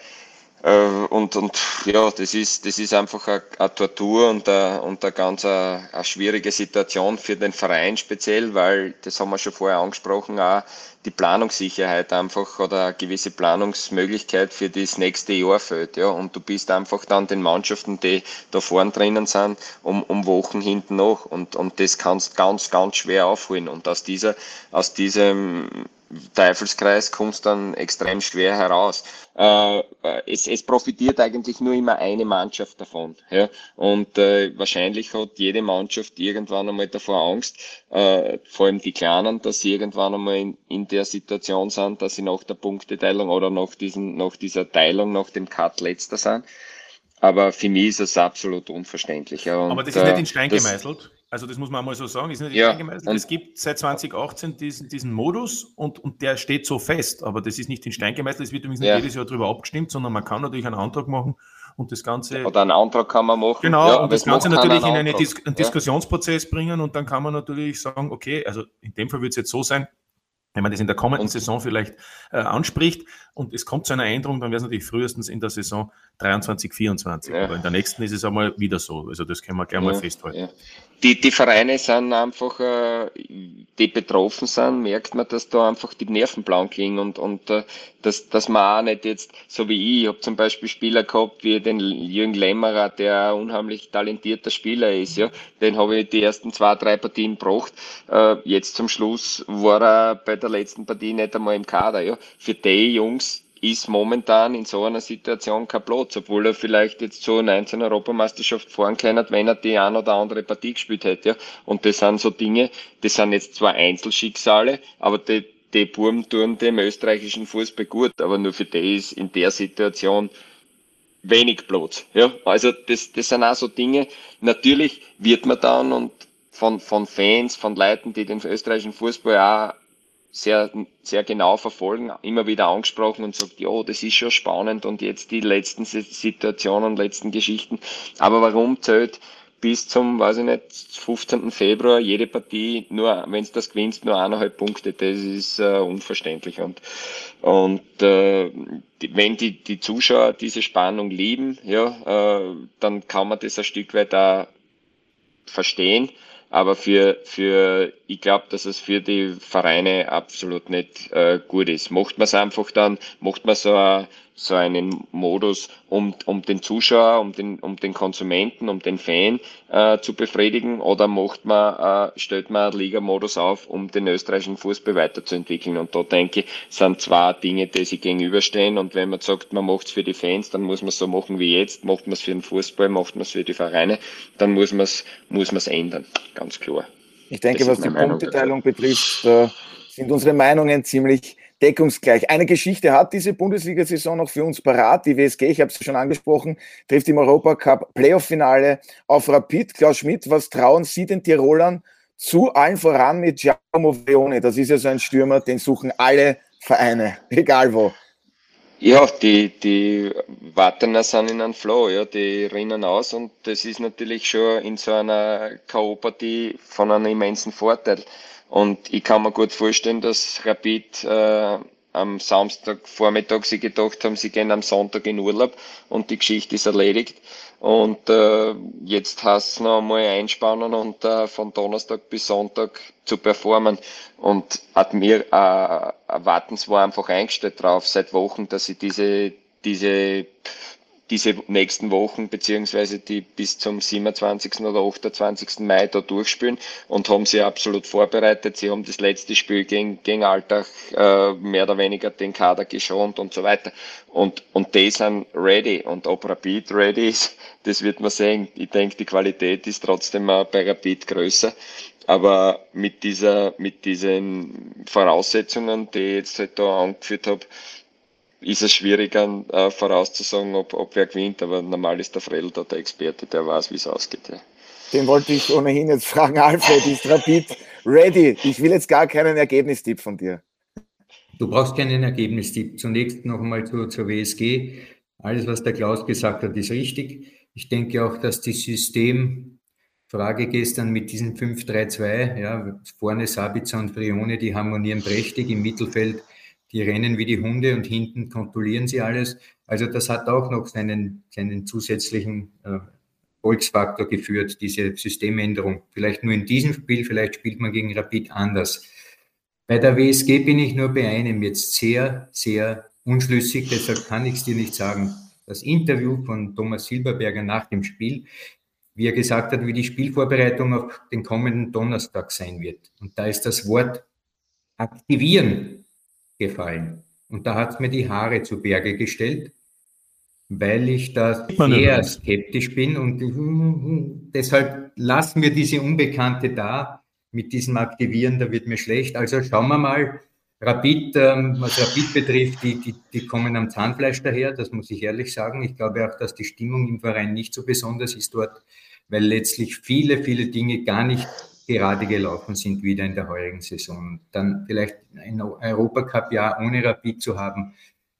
[SPEAKER 3] äh, und, und ja, das ist, das ist einfach eine, Tortur und eine, und eine ganz eine, eine schwierige Situation für den Verein speziell, weil, das haben wir schon vorher angesprochen, auch die Planungssicherheit einfach oder eine gewisse Planungsmöglichkeit für das nächste Jahr fehlt. Ja. Und du bist einfach dann den Mannschaften, die da vorn drinnen sind, um, um Wochen hinten noch. Und, und das kannst ganz, ganz schwer aufholen. Und aus dieser, aus diesem Teufelskreis kommst dann extrem schwer heraus. Äh, es, es, profitiert eigentlich nur immer eine Mannschaft davon. Ja? Und äh, wahrscheinlich hat jede Mannschaft irgendwann einmal davor Angst, äh, vor allem die Kleinen, dass sie irgendwann einmal in, in, der Situation sind, dass sie nach der Punkteteilung oder nach, diesen, nach dieser Teilung, nach dem Cut letzter sind. Aber für mich ist es absolut unverständlich. Ja?
[SPEAKER 5] Und, Aber das ist nicht in Stein gemeißelt? Also das muss man mal so sagen, ist nicht ja, Es gibt seit 2018 diesen, diesen Modus und, und der steht so fest, aber das ist nicht in Stein gemeißelt, es wird übrigens nicht ja. jedes Jahr darüber abgestimmt, sondern man kann natürlich einen Antrag machen und das Ganze.
[SPEAKER 3] Oder einen Antrag kann man machen.
[SPEAKER 5] Genau, ja, und das Ganze natürlich in einen, Dis einen Diskussionsprozess bringen und dann kann man natürlich sagen, okay, also in dem Fall wird es jetzt so sein, wenn man das in der kommenden Saison vielleicht äh, anspricht und es kommt zu einer Änderung, dann wäre es natürlich frühestens in der Saison 23, 24. Ja. Aber in der nächsten ist es einmal wieder so. Also das können wir gerne ja, mal festhalten. Ja.
[SPEAKER 3] Die, die Vereine sind einfach, äh, die betroffen sind, merkt man, dass da einfach die Nerven blank liegen und, und äh, dass, dass man auch nicht jetzt, so wie ich, ich habe zum Beispiel Spieler gehabt wie den Jürgen Lämmerer, der ein unheimlich talentierter Spieler ist, ja. Den habe ich die ersten zwei, drei Partien gebracht. Äh, jetzt zum Schluss war er bei der letzten Partie nicht einmal im Kader, ja. Für die Jungs, ist momentan in so einer Situation kein Platz, obwohl er vielleicht jetzt so 19 Europameisterschaft fahren kann, wenn er die ein oder andere Partie gespielt hätte. Ja. Und das sind so Dinge, das sind jetzt zwar Einzelschicksale, aber die, die Burm tun dem österreichischen Fußball gut, aber nur für die ist in der Situation wenig Platz. Ja. Also das, das sind auch so Dinge. Natürlich wird man dann und von, von Fans, von Leuten, die den österreichischen Fußball auch sehr, sehr genau verfolgen, immer wieder angesprochen und sagt, ja, das ist schon spannend und jetzt die letzten Situationen, letzten Geschichten. Aber warum zählt bis zum, weiß ich nicht, 15. Februar jede Partie nur, wenn es das gewinnst, nur eineinhalb Punkte. Das ist äh, unverständlich. Und, und äh, wenn die, die Zuschauer diese Spannung lieben, ja, äh, dann kann man das ein Stück weit auch verstehen. Aber für, für ich glaube, dass es für die Vereine absolut nicht äh, gut ist. Macht man es einfach dann, macht man so ein, so einen Modus, um, um den Zuschauer, um den, um den Konsumenten, um den Fan äh, zu befriedigen oder macht man, äh, stellt man einen Liga-Modus auf, um den österreichischen Fußball weiterzuentwickeln. Und da denke ich, sind zwei Dinge, die sich gegenüberstehen. Und wenn man sagt, man macht es für die Fans, dann muss man es so machen wie jetzt, macht man es für den Fußball, macht man es für die Vereine, dann muss man es muss man's ändern, ganz klar.
[SPEAKER 1] Ich denke, was die Punkteteilung betrifft, da sind unsere Meinungen ziemlich deckungsgleich. Eine Geschichte hat diese Bundesliga-Saison noch für uns parat. Die WSG, ich habe es schon angesprochen, trifft im Europacup Playoff-Finale auf Rapid. Klaus Schmidt, was trauen Sie den Tirolern zu allen voran mit Giacomo Veone? Das ist ja so ein Stürmer, den suchen alle Vereine, egal wo.
[SPEAKER 3] Ja, die, die Wartener sind in einem Flow, ja, die rennen aus und das ist natürlich schon in so einer K.O.-Partie von einem immensen Vorteil. Und ich kann mir gut vorstellen, dass Rapid äh, am Samstagvormittag sie gedacht haben, sie gehen am Sonntag in Urlaub und die Geschichte ist erledigt. Und äh, jetzt heißt es noch einmal einspannen und äh, von Donnerstag bis Sonntag zu performen. Und hat mir äh, erwarten war einfach eingestellt drauf seit Wochen, dass sie diese, diese diese nächsten Wochen beziehungsweise die bis zum 27. oder 28. Mai da durchspielen und haben sie absolut vorbereitet. Sie haben das letzte Spiel gegen, gegen Alltag äh, mehr oder weniger den Kader geschont und so weiter. Und, und die sind ready. Und ob Rapid ready ist, das wird man sehen. Ich denke, die Qualität ist trotzdem äh, bei Rapid größer. Aber mit dieser, mit diesen Voraussetzungen, die ich jetzt halt da angeführt habe, ist es schwierig äh, vorauszusagen, ob, ob wer gewinnt, aber normal ist der Fredel da der Experte, der weiß, wie es ausgeht. Ja.
[SPEAKER 1] Den wollte ich ohnehin jetzt fragen, Alfred, ist Rapid ready? Ich will jetzt gar keinen Ergebnistipp von dir.
[SPEAKER 4] Du brauchst keinen Ergebnistipp. Zunächst noch einmal zu, zur WSG. Alles, was der Klaus gesagt hat, ist richtig. Ich denke auch, dass die Systemfrage gestern mit diesem 5-3-2, ja, vorne Sabitzer und Frione, die harmonieren prächtig im Mittelfeld die rennen wie die Hunde und hinten kontrollieren sie alles. Also das hat auch noch seinen, seinen zusätzlichen äh, Volksfaktor geführt, diese Systemänderung. Vielleicht nur in diesem Spiel, vielleicht spielt man gegen Rapid anders. Bei der WSG bin ich nur bei einem jetzt sehr, sehr unschlüssig, deshalb kann ich es dir nicht sagen. Das Interview von Thomas Silberberger nach dem Spiel, wie er gesagt hat, wie die Spielvorbereitung auf den kommenden Donnerstag sein wird. Und da ist das Wort aktivieren gefallen. Und da hat es mir die Haare zu Berge gestellt, weil ich da sehr skeptisch bin und deshalb lassen wir diese Unbekannte da mit diesem Aktivieren, da wird mir schlecht. Also schauen wir mal, Rapid, ähm, was Rapid betrifft, die, die, die kommen am Zahnfleisch daher, das muss ich ehrlich sagen. Ich glaube auch, dass die Stimmung im Verein nicht so besonders ist dort, weil letztlich viele, viele Dinge gar nicht gerade gelaufen sind wieder in der heurigen Saison. Dann vielleicht ein Europacup-Jahr ohne Rapid zu haben.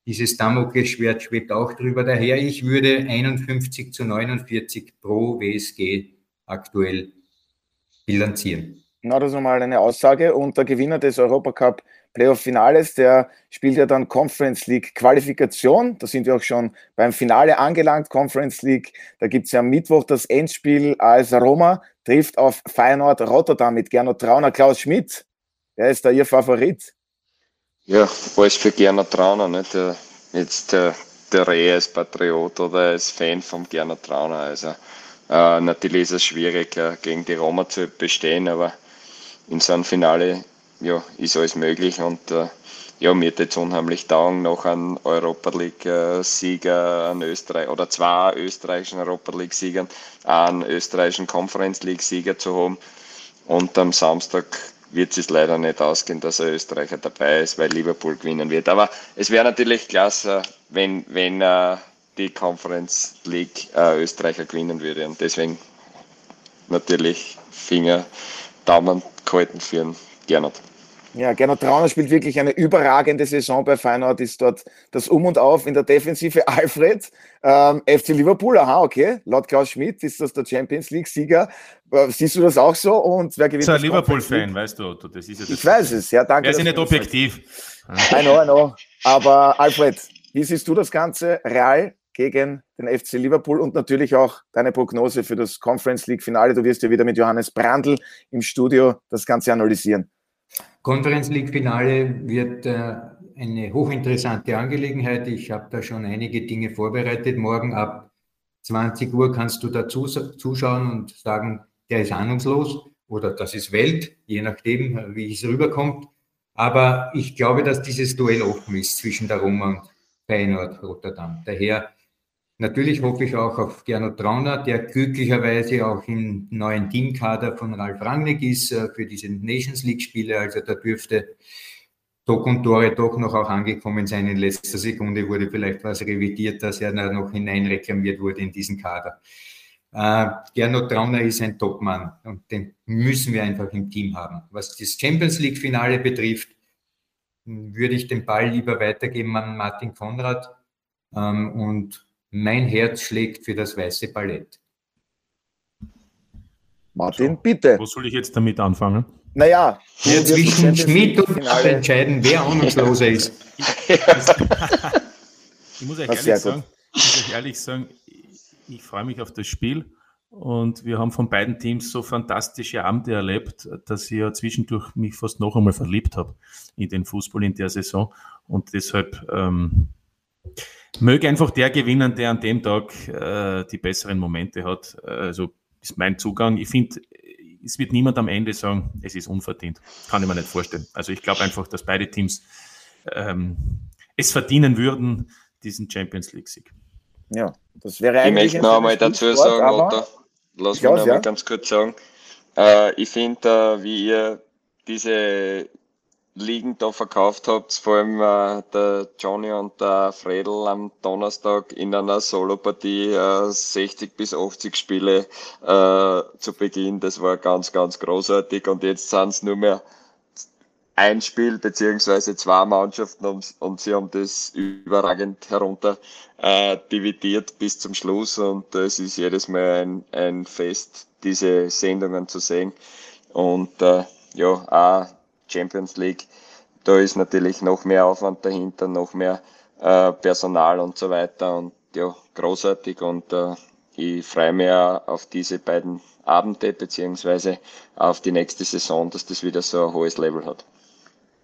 [SPEAKER 4] Dieses Damoklesschwert schwebt auch drüber. Daher, ich würde 51 zu 49 pro WSG aktuell bilanzieren.
[SPEAKER 1] Na, das ist nochmal eine Aussage. Und der Gewinner des Europacup Playoff-Finales, der spielt ja dann Conference League Qualifikation. Da sind wir auch schon beim Finale angelangt, Conference League. Da gibt es ja am Mittwoch das Endspiel als Roma trifft auf Feyenoord Rotterdam mit Gernot Trauner. Klaus Schmidt, wer ist da Ihr Favorit?
[SPEAKER 3] Ja, alles für Gernot Trauner. Nicht? Der, jetzt der, der Reh als Patriot oder als Fan von Gernot Trauner. Also, äh, natürlich ist es schwierig, äh, gegen die Roma zu bestehen, aber in so einem Finale ja, ist alles möglich und äh, ja, mir jetzt unheimlich taugen, noch einen Europa League-Sieger, einen Österreich oder zwei österreichischen Europa League-Siegern, einen österreichischen Conference League-Sieger zu haben. Und am Samstag wird es leider nicht ausgehen, dass ein Österreicher dabei ist, weil Liverpool gewinnen wird. Aber es wäre natürlich klasse, wenn, wenn uh, die Conference League uh, Österreicher gewinnen würde. Und deswegen natürlich Finger, Daumen gehalten für Gernot.
[SPEAKER 1] Ja, Gernot Trauner spielt wirklich eine überragende Saison bei Feyenoord, ist dort das Um und Auf in der Defensive. Alfred, ähm, FC Liverpool, aha, okay, laut Klaus Schmidt ist das der Champions League-Sieger. Äh, siehst du das auch so? Und wer gewinnt?
[SPEAKER 5] Das ist ein Liverpool-Fan, weißt du, das ist ja das
[SPEAKER 1] Ich weiß es, ja, danke.
[SPEAKER 5] Ist ja nicht objektiv.
[SPEAKER 1] I know, I know. Aber Alfred, wie siehst du das Ganze? Real gegen den FC Liverpool und natürlich auch deine Prognose für das Conference League-Finale. Du wirst ja wieder mit Johannes Brandl im Studio das Ganze analysieren.
[SPEAKER 4] Conference League Finale wird äh, eine hochinteressante Angelegenheit. Ich habe da schon einige Dinge vorbereitet. Morgen ab 20 Uhr kannst du da zuschauen und sagen, der ist ahnungslos oder das ist Welt, je nachdem, wie es rüberkommt. Aber ich glaube, dass dieses Duell offen ist zwischen der Roma und Feyenoord Rotterdam. Daher natürlich hoffe ich auch auf Gernot Trauner, der glücklicherweise auch im neuen Teamkader von Ralf Rangnick ist äh, für diese Nations League Spiele. Also da dürfte Doc und Tore doch noch auch angekommen sein. In letzter Sekunde wurde vielleicht was revidiert, dass er da noch hineinreklamiert wurde in diesen Kader. Äh, Gernot Trauner ist ein Topmann und den müssen wir einfach im Team haben. Was das Champions League Finale betrifft, würde ich den Ball lieber weitergeben an Martin Konrad. Ähm, und mein Herz schlägt für das weiße Ballett.
[SPEAKER 1] Martin, so, bitte.
[SPEAKER 5] Wo soll ich jetzt damit anfangen?
[SPEAKER 1] Naja,
[SPEAKER 4] ja, zwischen Schmidt und Finale entscheiden, wer ahnungsloser ist.
[SPEAKER 5] ich muss euch ehrlich sagen, ich muss euch ehrlich sagen, ich freue mich auf das Spiel und wir haben von beiden Teams so fantastische Abende erlebt, dass ich ja zwischendurch mich fast noch einmal verliebt habe in den Fußball in der Saison und deshalb ähm, möge einfach der gewinnen, der an dem Tag äh, die besseren Momente hat. Also ist mein Zugang. Ich finde, es wird niemand am Ende sagen, es ist unverdient. Kann ich mir nicht vorstellen. Also ich glaube einfach, dass beide Teams ähm, es verdienen würden, diesen Champions League-Sieg.
[SPEAKER 1] Ja, das wäre eigentlich.
[SPEAKER 3] Ich möchte noch einmal dazu sagen, Lothar, lass mich noch ja. ganz kurz sagen. Äh, ich finde, äh, wie ihr diese Ligen da verkauft habt, vor allem äh, der Johnny und der Fredel am Donnerstag in einer Solopartie äh, 60 bis 80 Spiele äh, zu Beginn. Das war ganz, ganz großartig und jetzt sind es nur mehr ein Spiel beziehungsweise zwei Mannschaften und, und sie haben das überragend herunter äh, dividiert bis zum Schluss und es ist jedes Mal ein, ein Fest, diese Sendungen zu sehen. Und äh, ja, auch Champions League. Da ist natürlich noch mehr Aufwand dahinter, noch mehr äh, Personal und so weiter und ja, großartig und äh, ich freue mich auch auf diese beiden Abende beziehungsweise auf die nächste Saison, dass das wieder so ein hohes Level hat.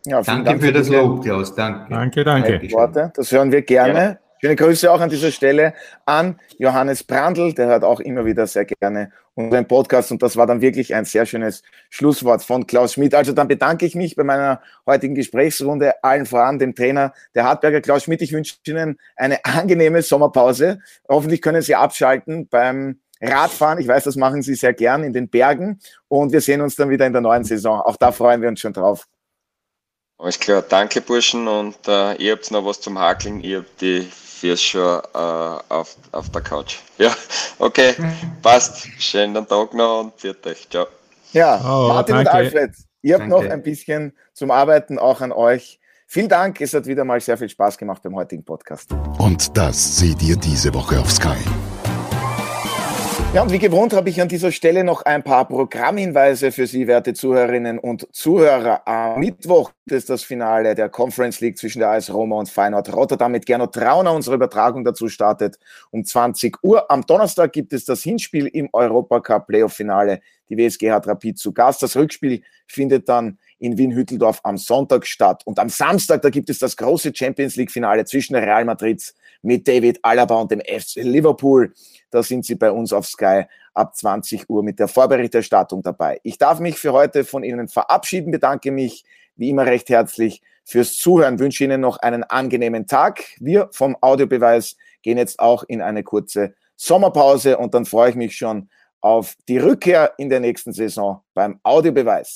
[SPEAKER 4] Ja, danke Dank für das Lob, Klaus. Danke.
[SPEAKER 5] Danke, danke.
[SPEAKER 1] Worte. Das hören wir gerne. Ja. Schöne Grüße auch an dieser Stelle an Johannes Brandl, der hört auch immer wieder sehr gerne unseren Podcast und das war dann wirklich ein sehr schönes Schlusswort von Klaus Schmidt. Also dann bedanke ich mich bei meiner heutigen Gesprächsrunde allen voran, dem Trainer der Hartberger Klaus Schmidt. Ich wünsche Ihnen eine angenehme Sommerpause. Hoffentlich können Sie abschalten beim Radfahren. Ich weiß, das machen Sie sehr gern in den Bergen und wir sehen uns dann wieder in der neuen Saison. Auch da freuen wir uns schon drauf.
[SPEAKER 3] Alles klar, danke Burschen und äh, ihr habt noch was zum Hakeln. Ihr habt die Schon äh, auf, auf der Couch. Ja, okay, passt. Schönen Tag noch und viert euch. Ciao.
[SPEAKER 1] Ja, oh, Martin danke. und Alfred, ihr habt danke. noch ein bisschen zum Arbeiten auch an euch. Vielen Dank, es hat wieder mal sehr viel Spaß gemacht beim heutigen Podcast.
[SPEAKER 2] Und das seht ihr diese Woche auf Sky.
[SPEAKER 1] Ja, und wie gewohnt habe ich an dieser Stelle noch ein paar Programmhinweise für Sie, werte Zuhörerinnen und Zuhörer. Am Mittwoch ist das Finale der Conference League zwischen der AS Roma und Feyenoord Rotterdam mit Gernot Trauner. Unsere Übertragung dazu startet um 20 Uhr. Am Donnerstag gibt es das Hinspiel im Europacup Playoff Finale. Die WSG hat Rapid zu Gast. Das Rückspiel findet dann in Wien-Hütteldorf am Sonntag statt. Und am Samstag, da gibt es das große Champions League Finale zwischen Real Madrid mit David Alaba und dem FC Liverpool. Da sind Sie bei uns auf Sky ab 20 Uhr mit der Vorberichterstattung dabei. Ich darf mich für heute von Ihnen verabschieden, bedanke mich wie immer recht herzlich fürs Zuhören, wünsche Ihnen noch einen angenehmen Tag. Wir vom Audiobeweis gehen jetzt auch in eine kurze Sommerpause und dann freue ich mich schon auf die Rückkehr in der nächsten Saison beim Audiobeweis.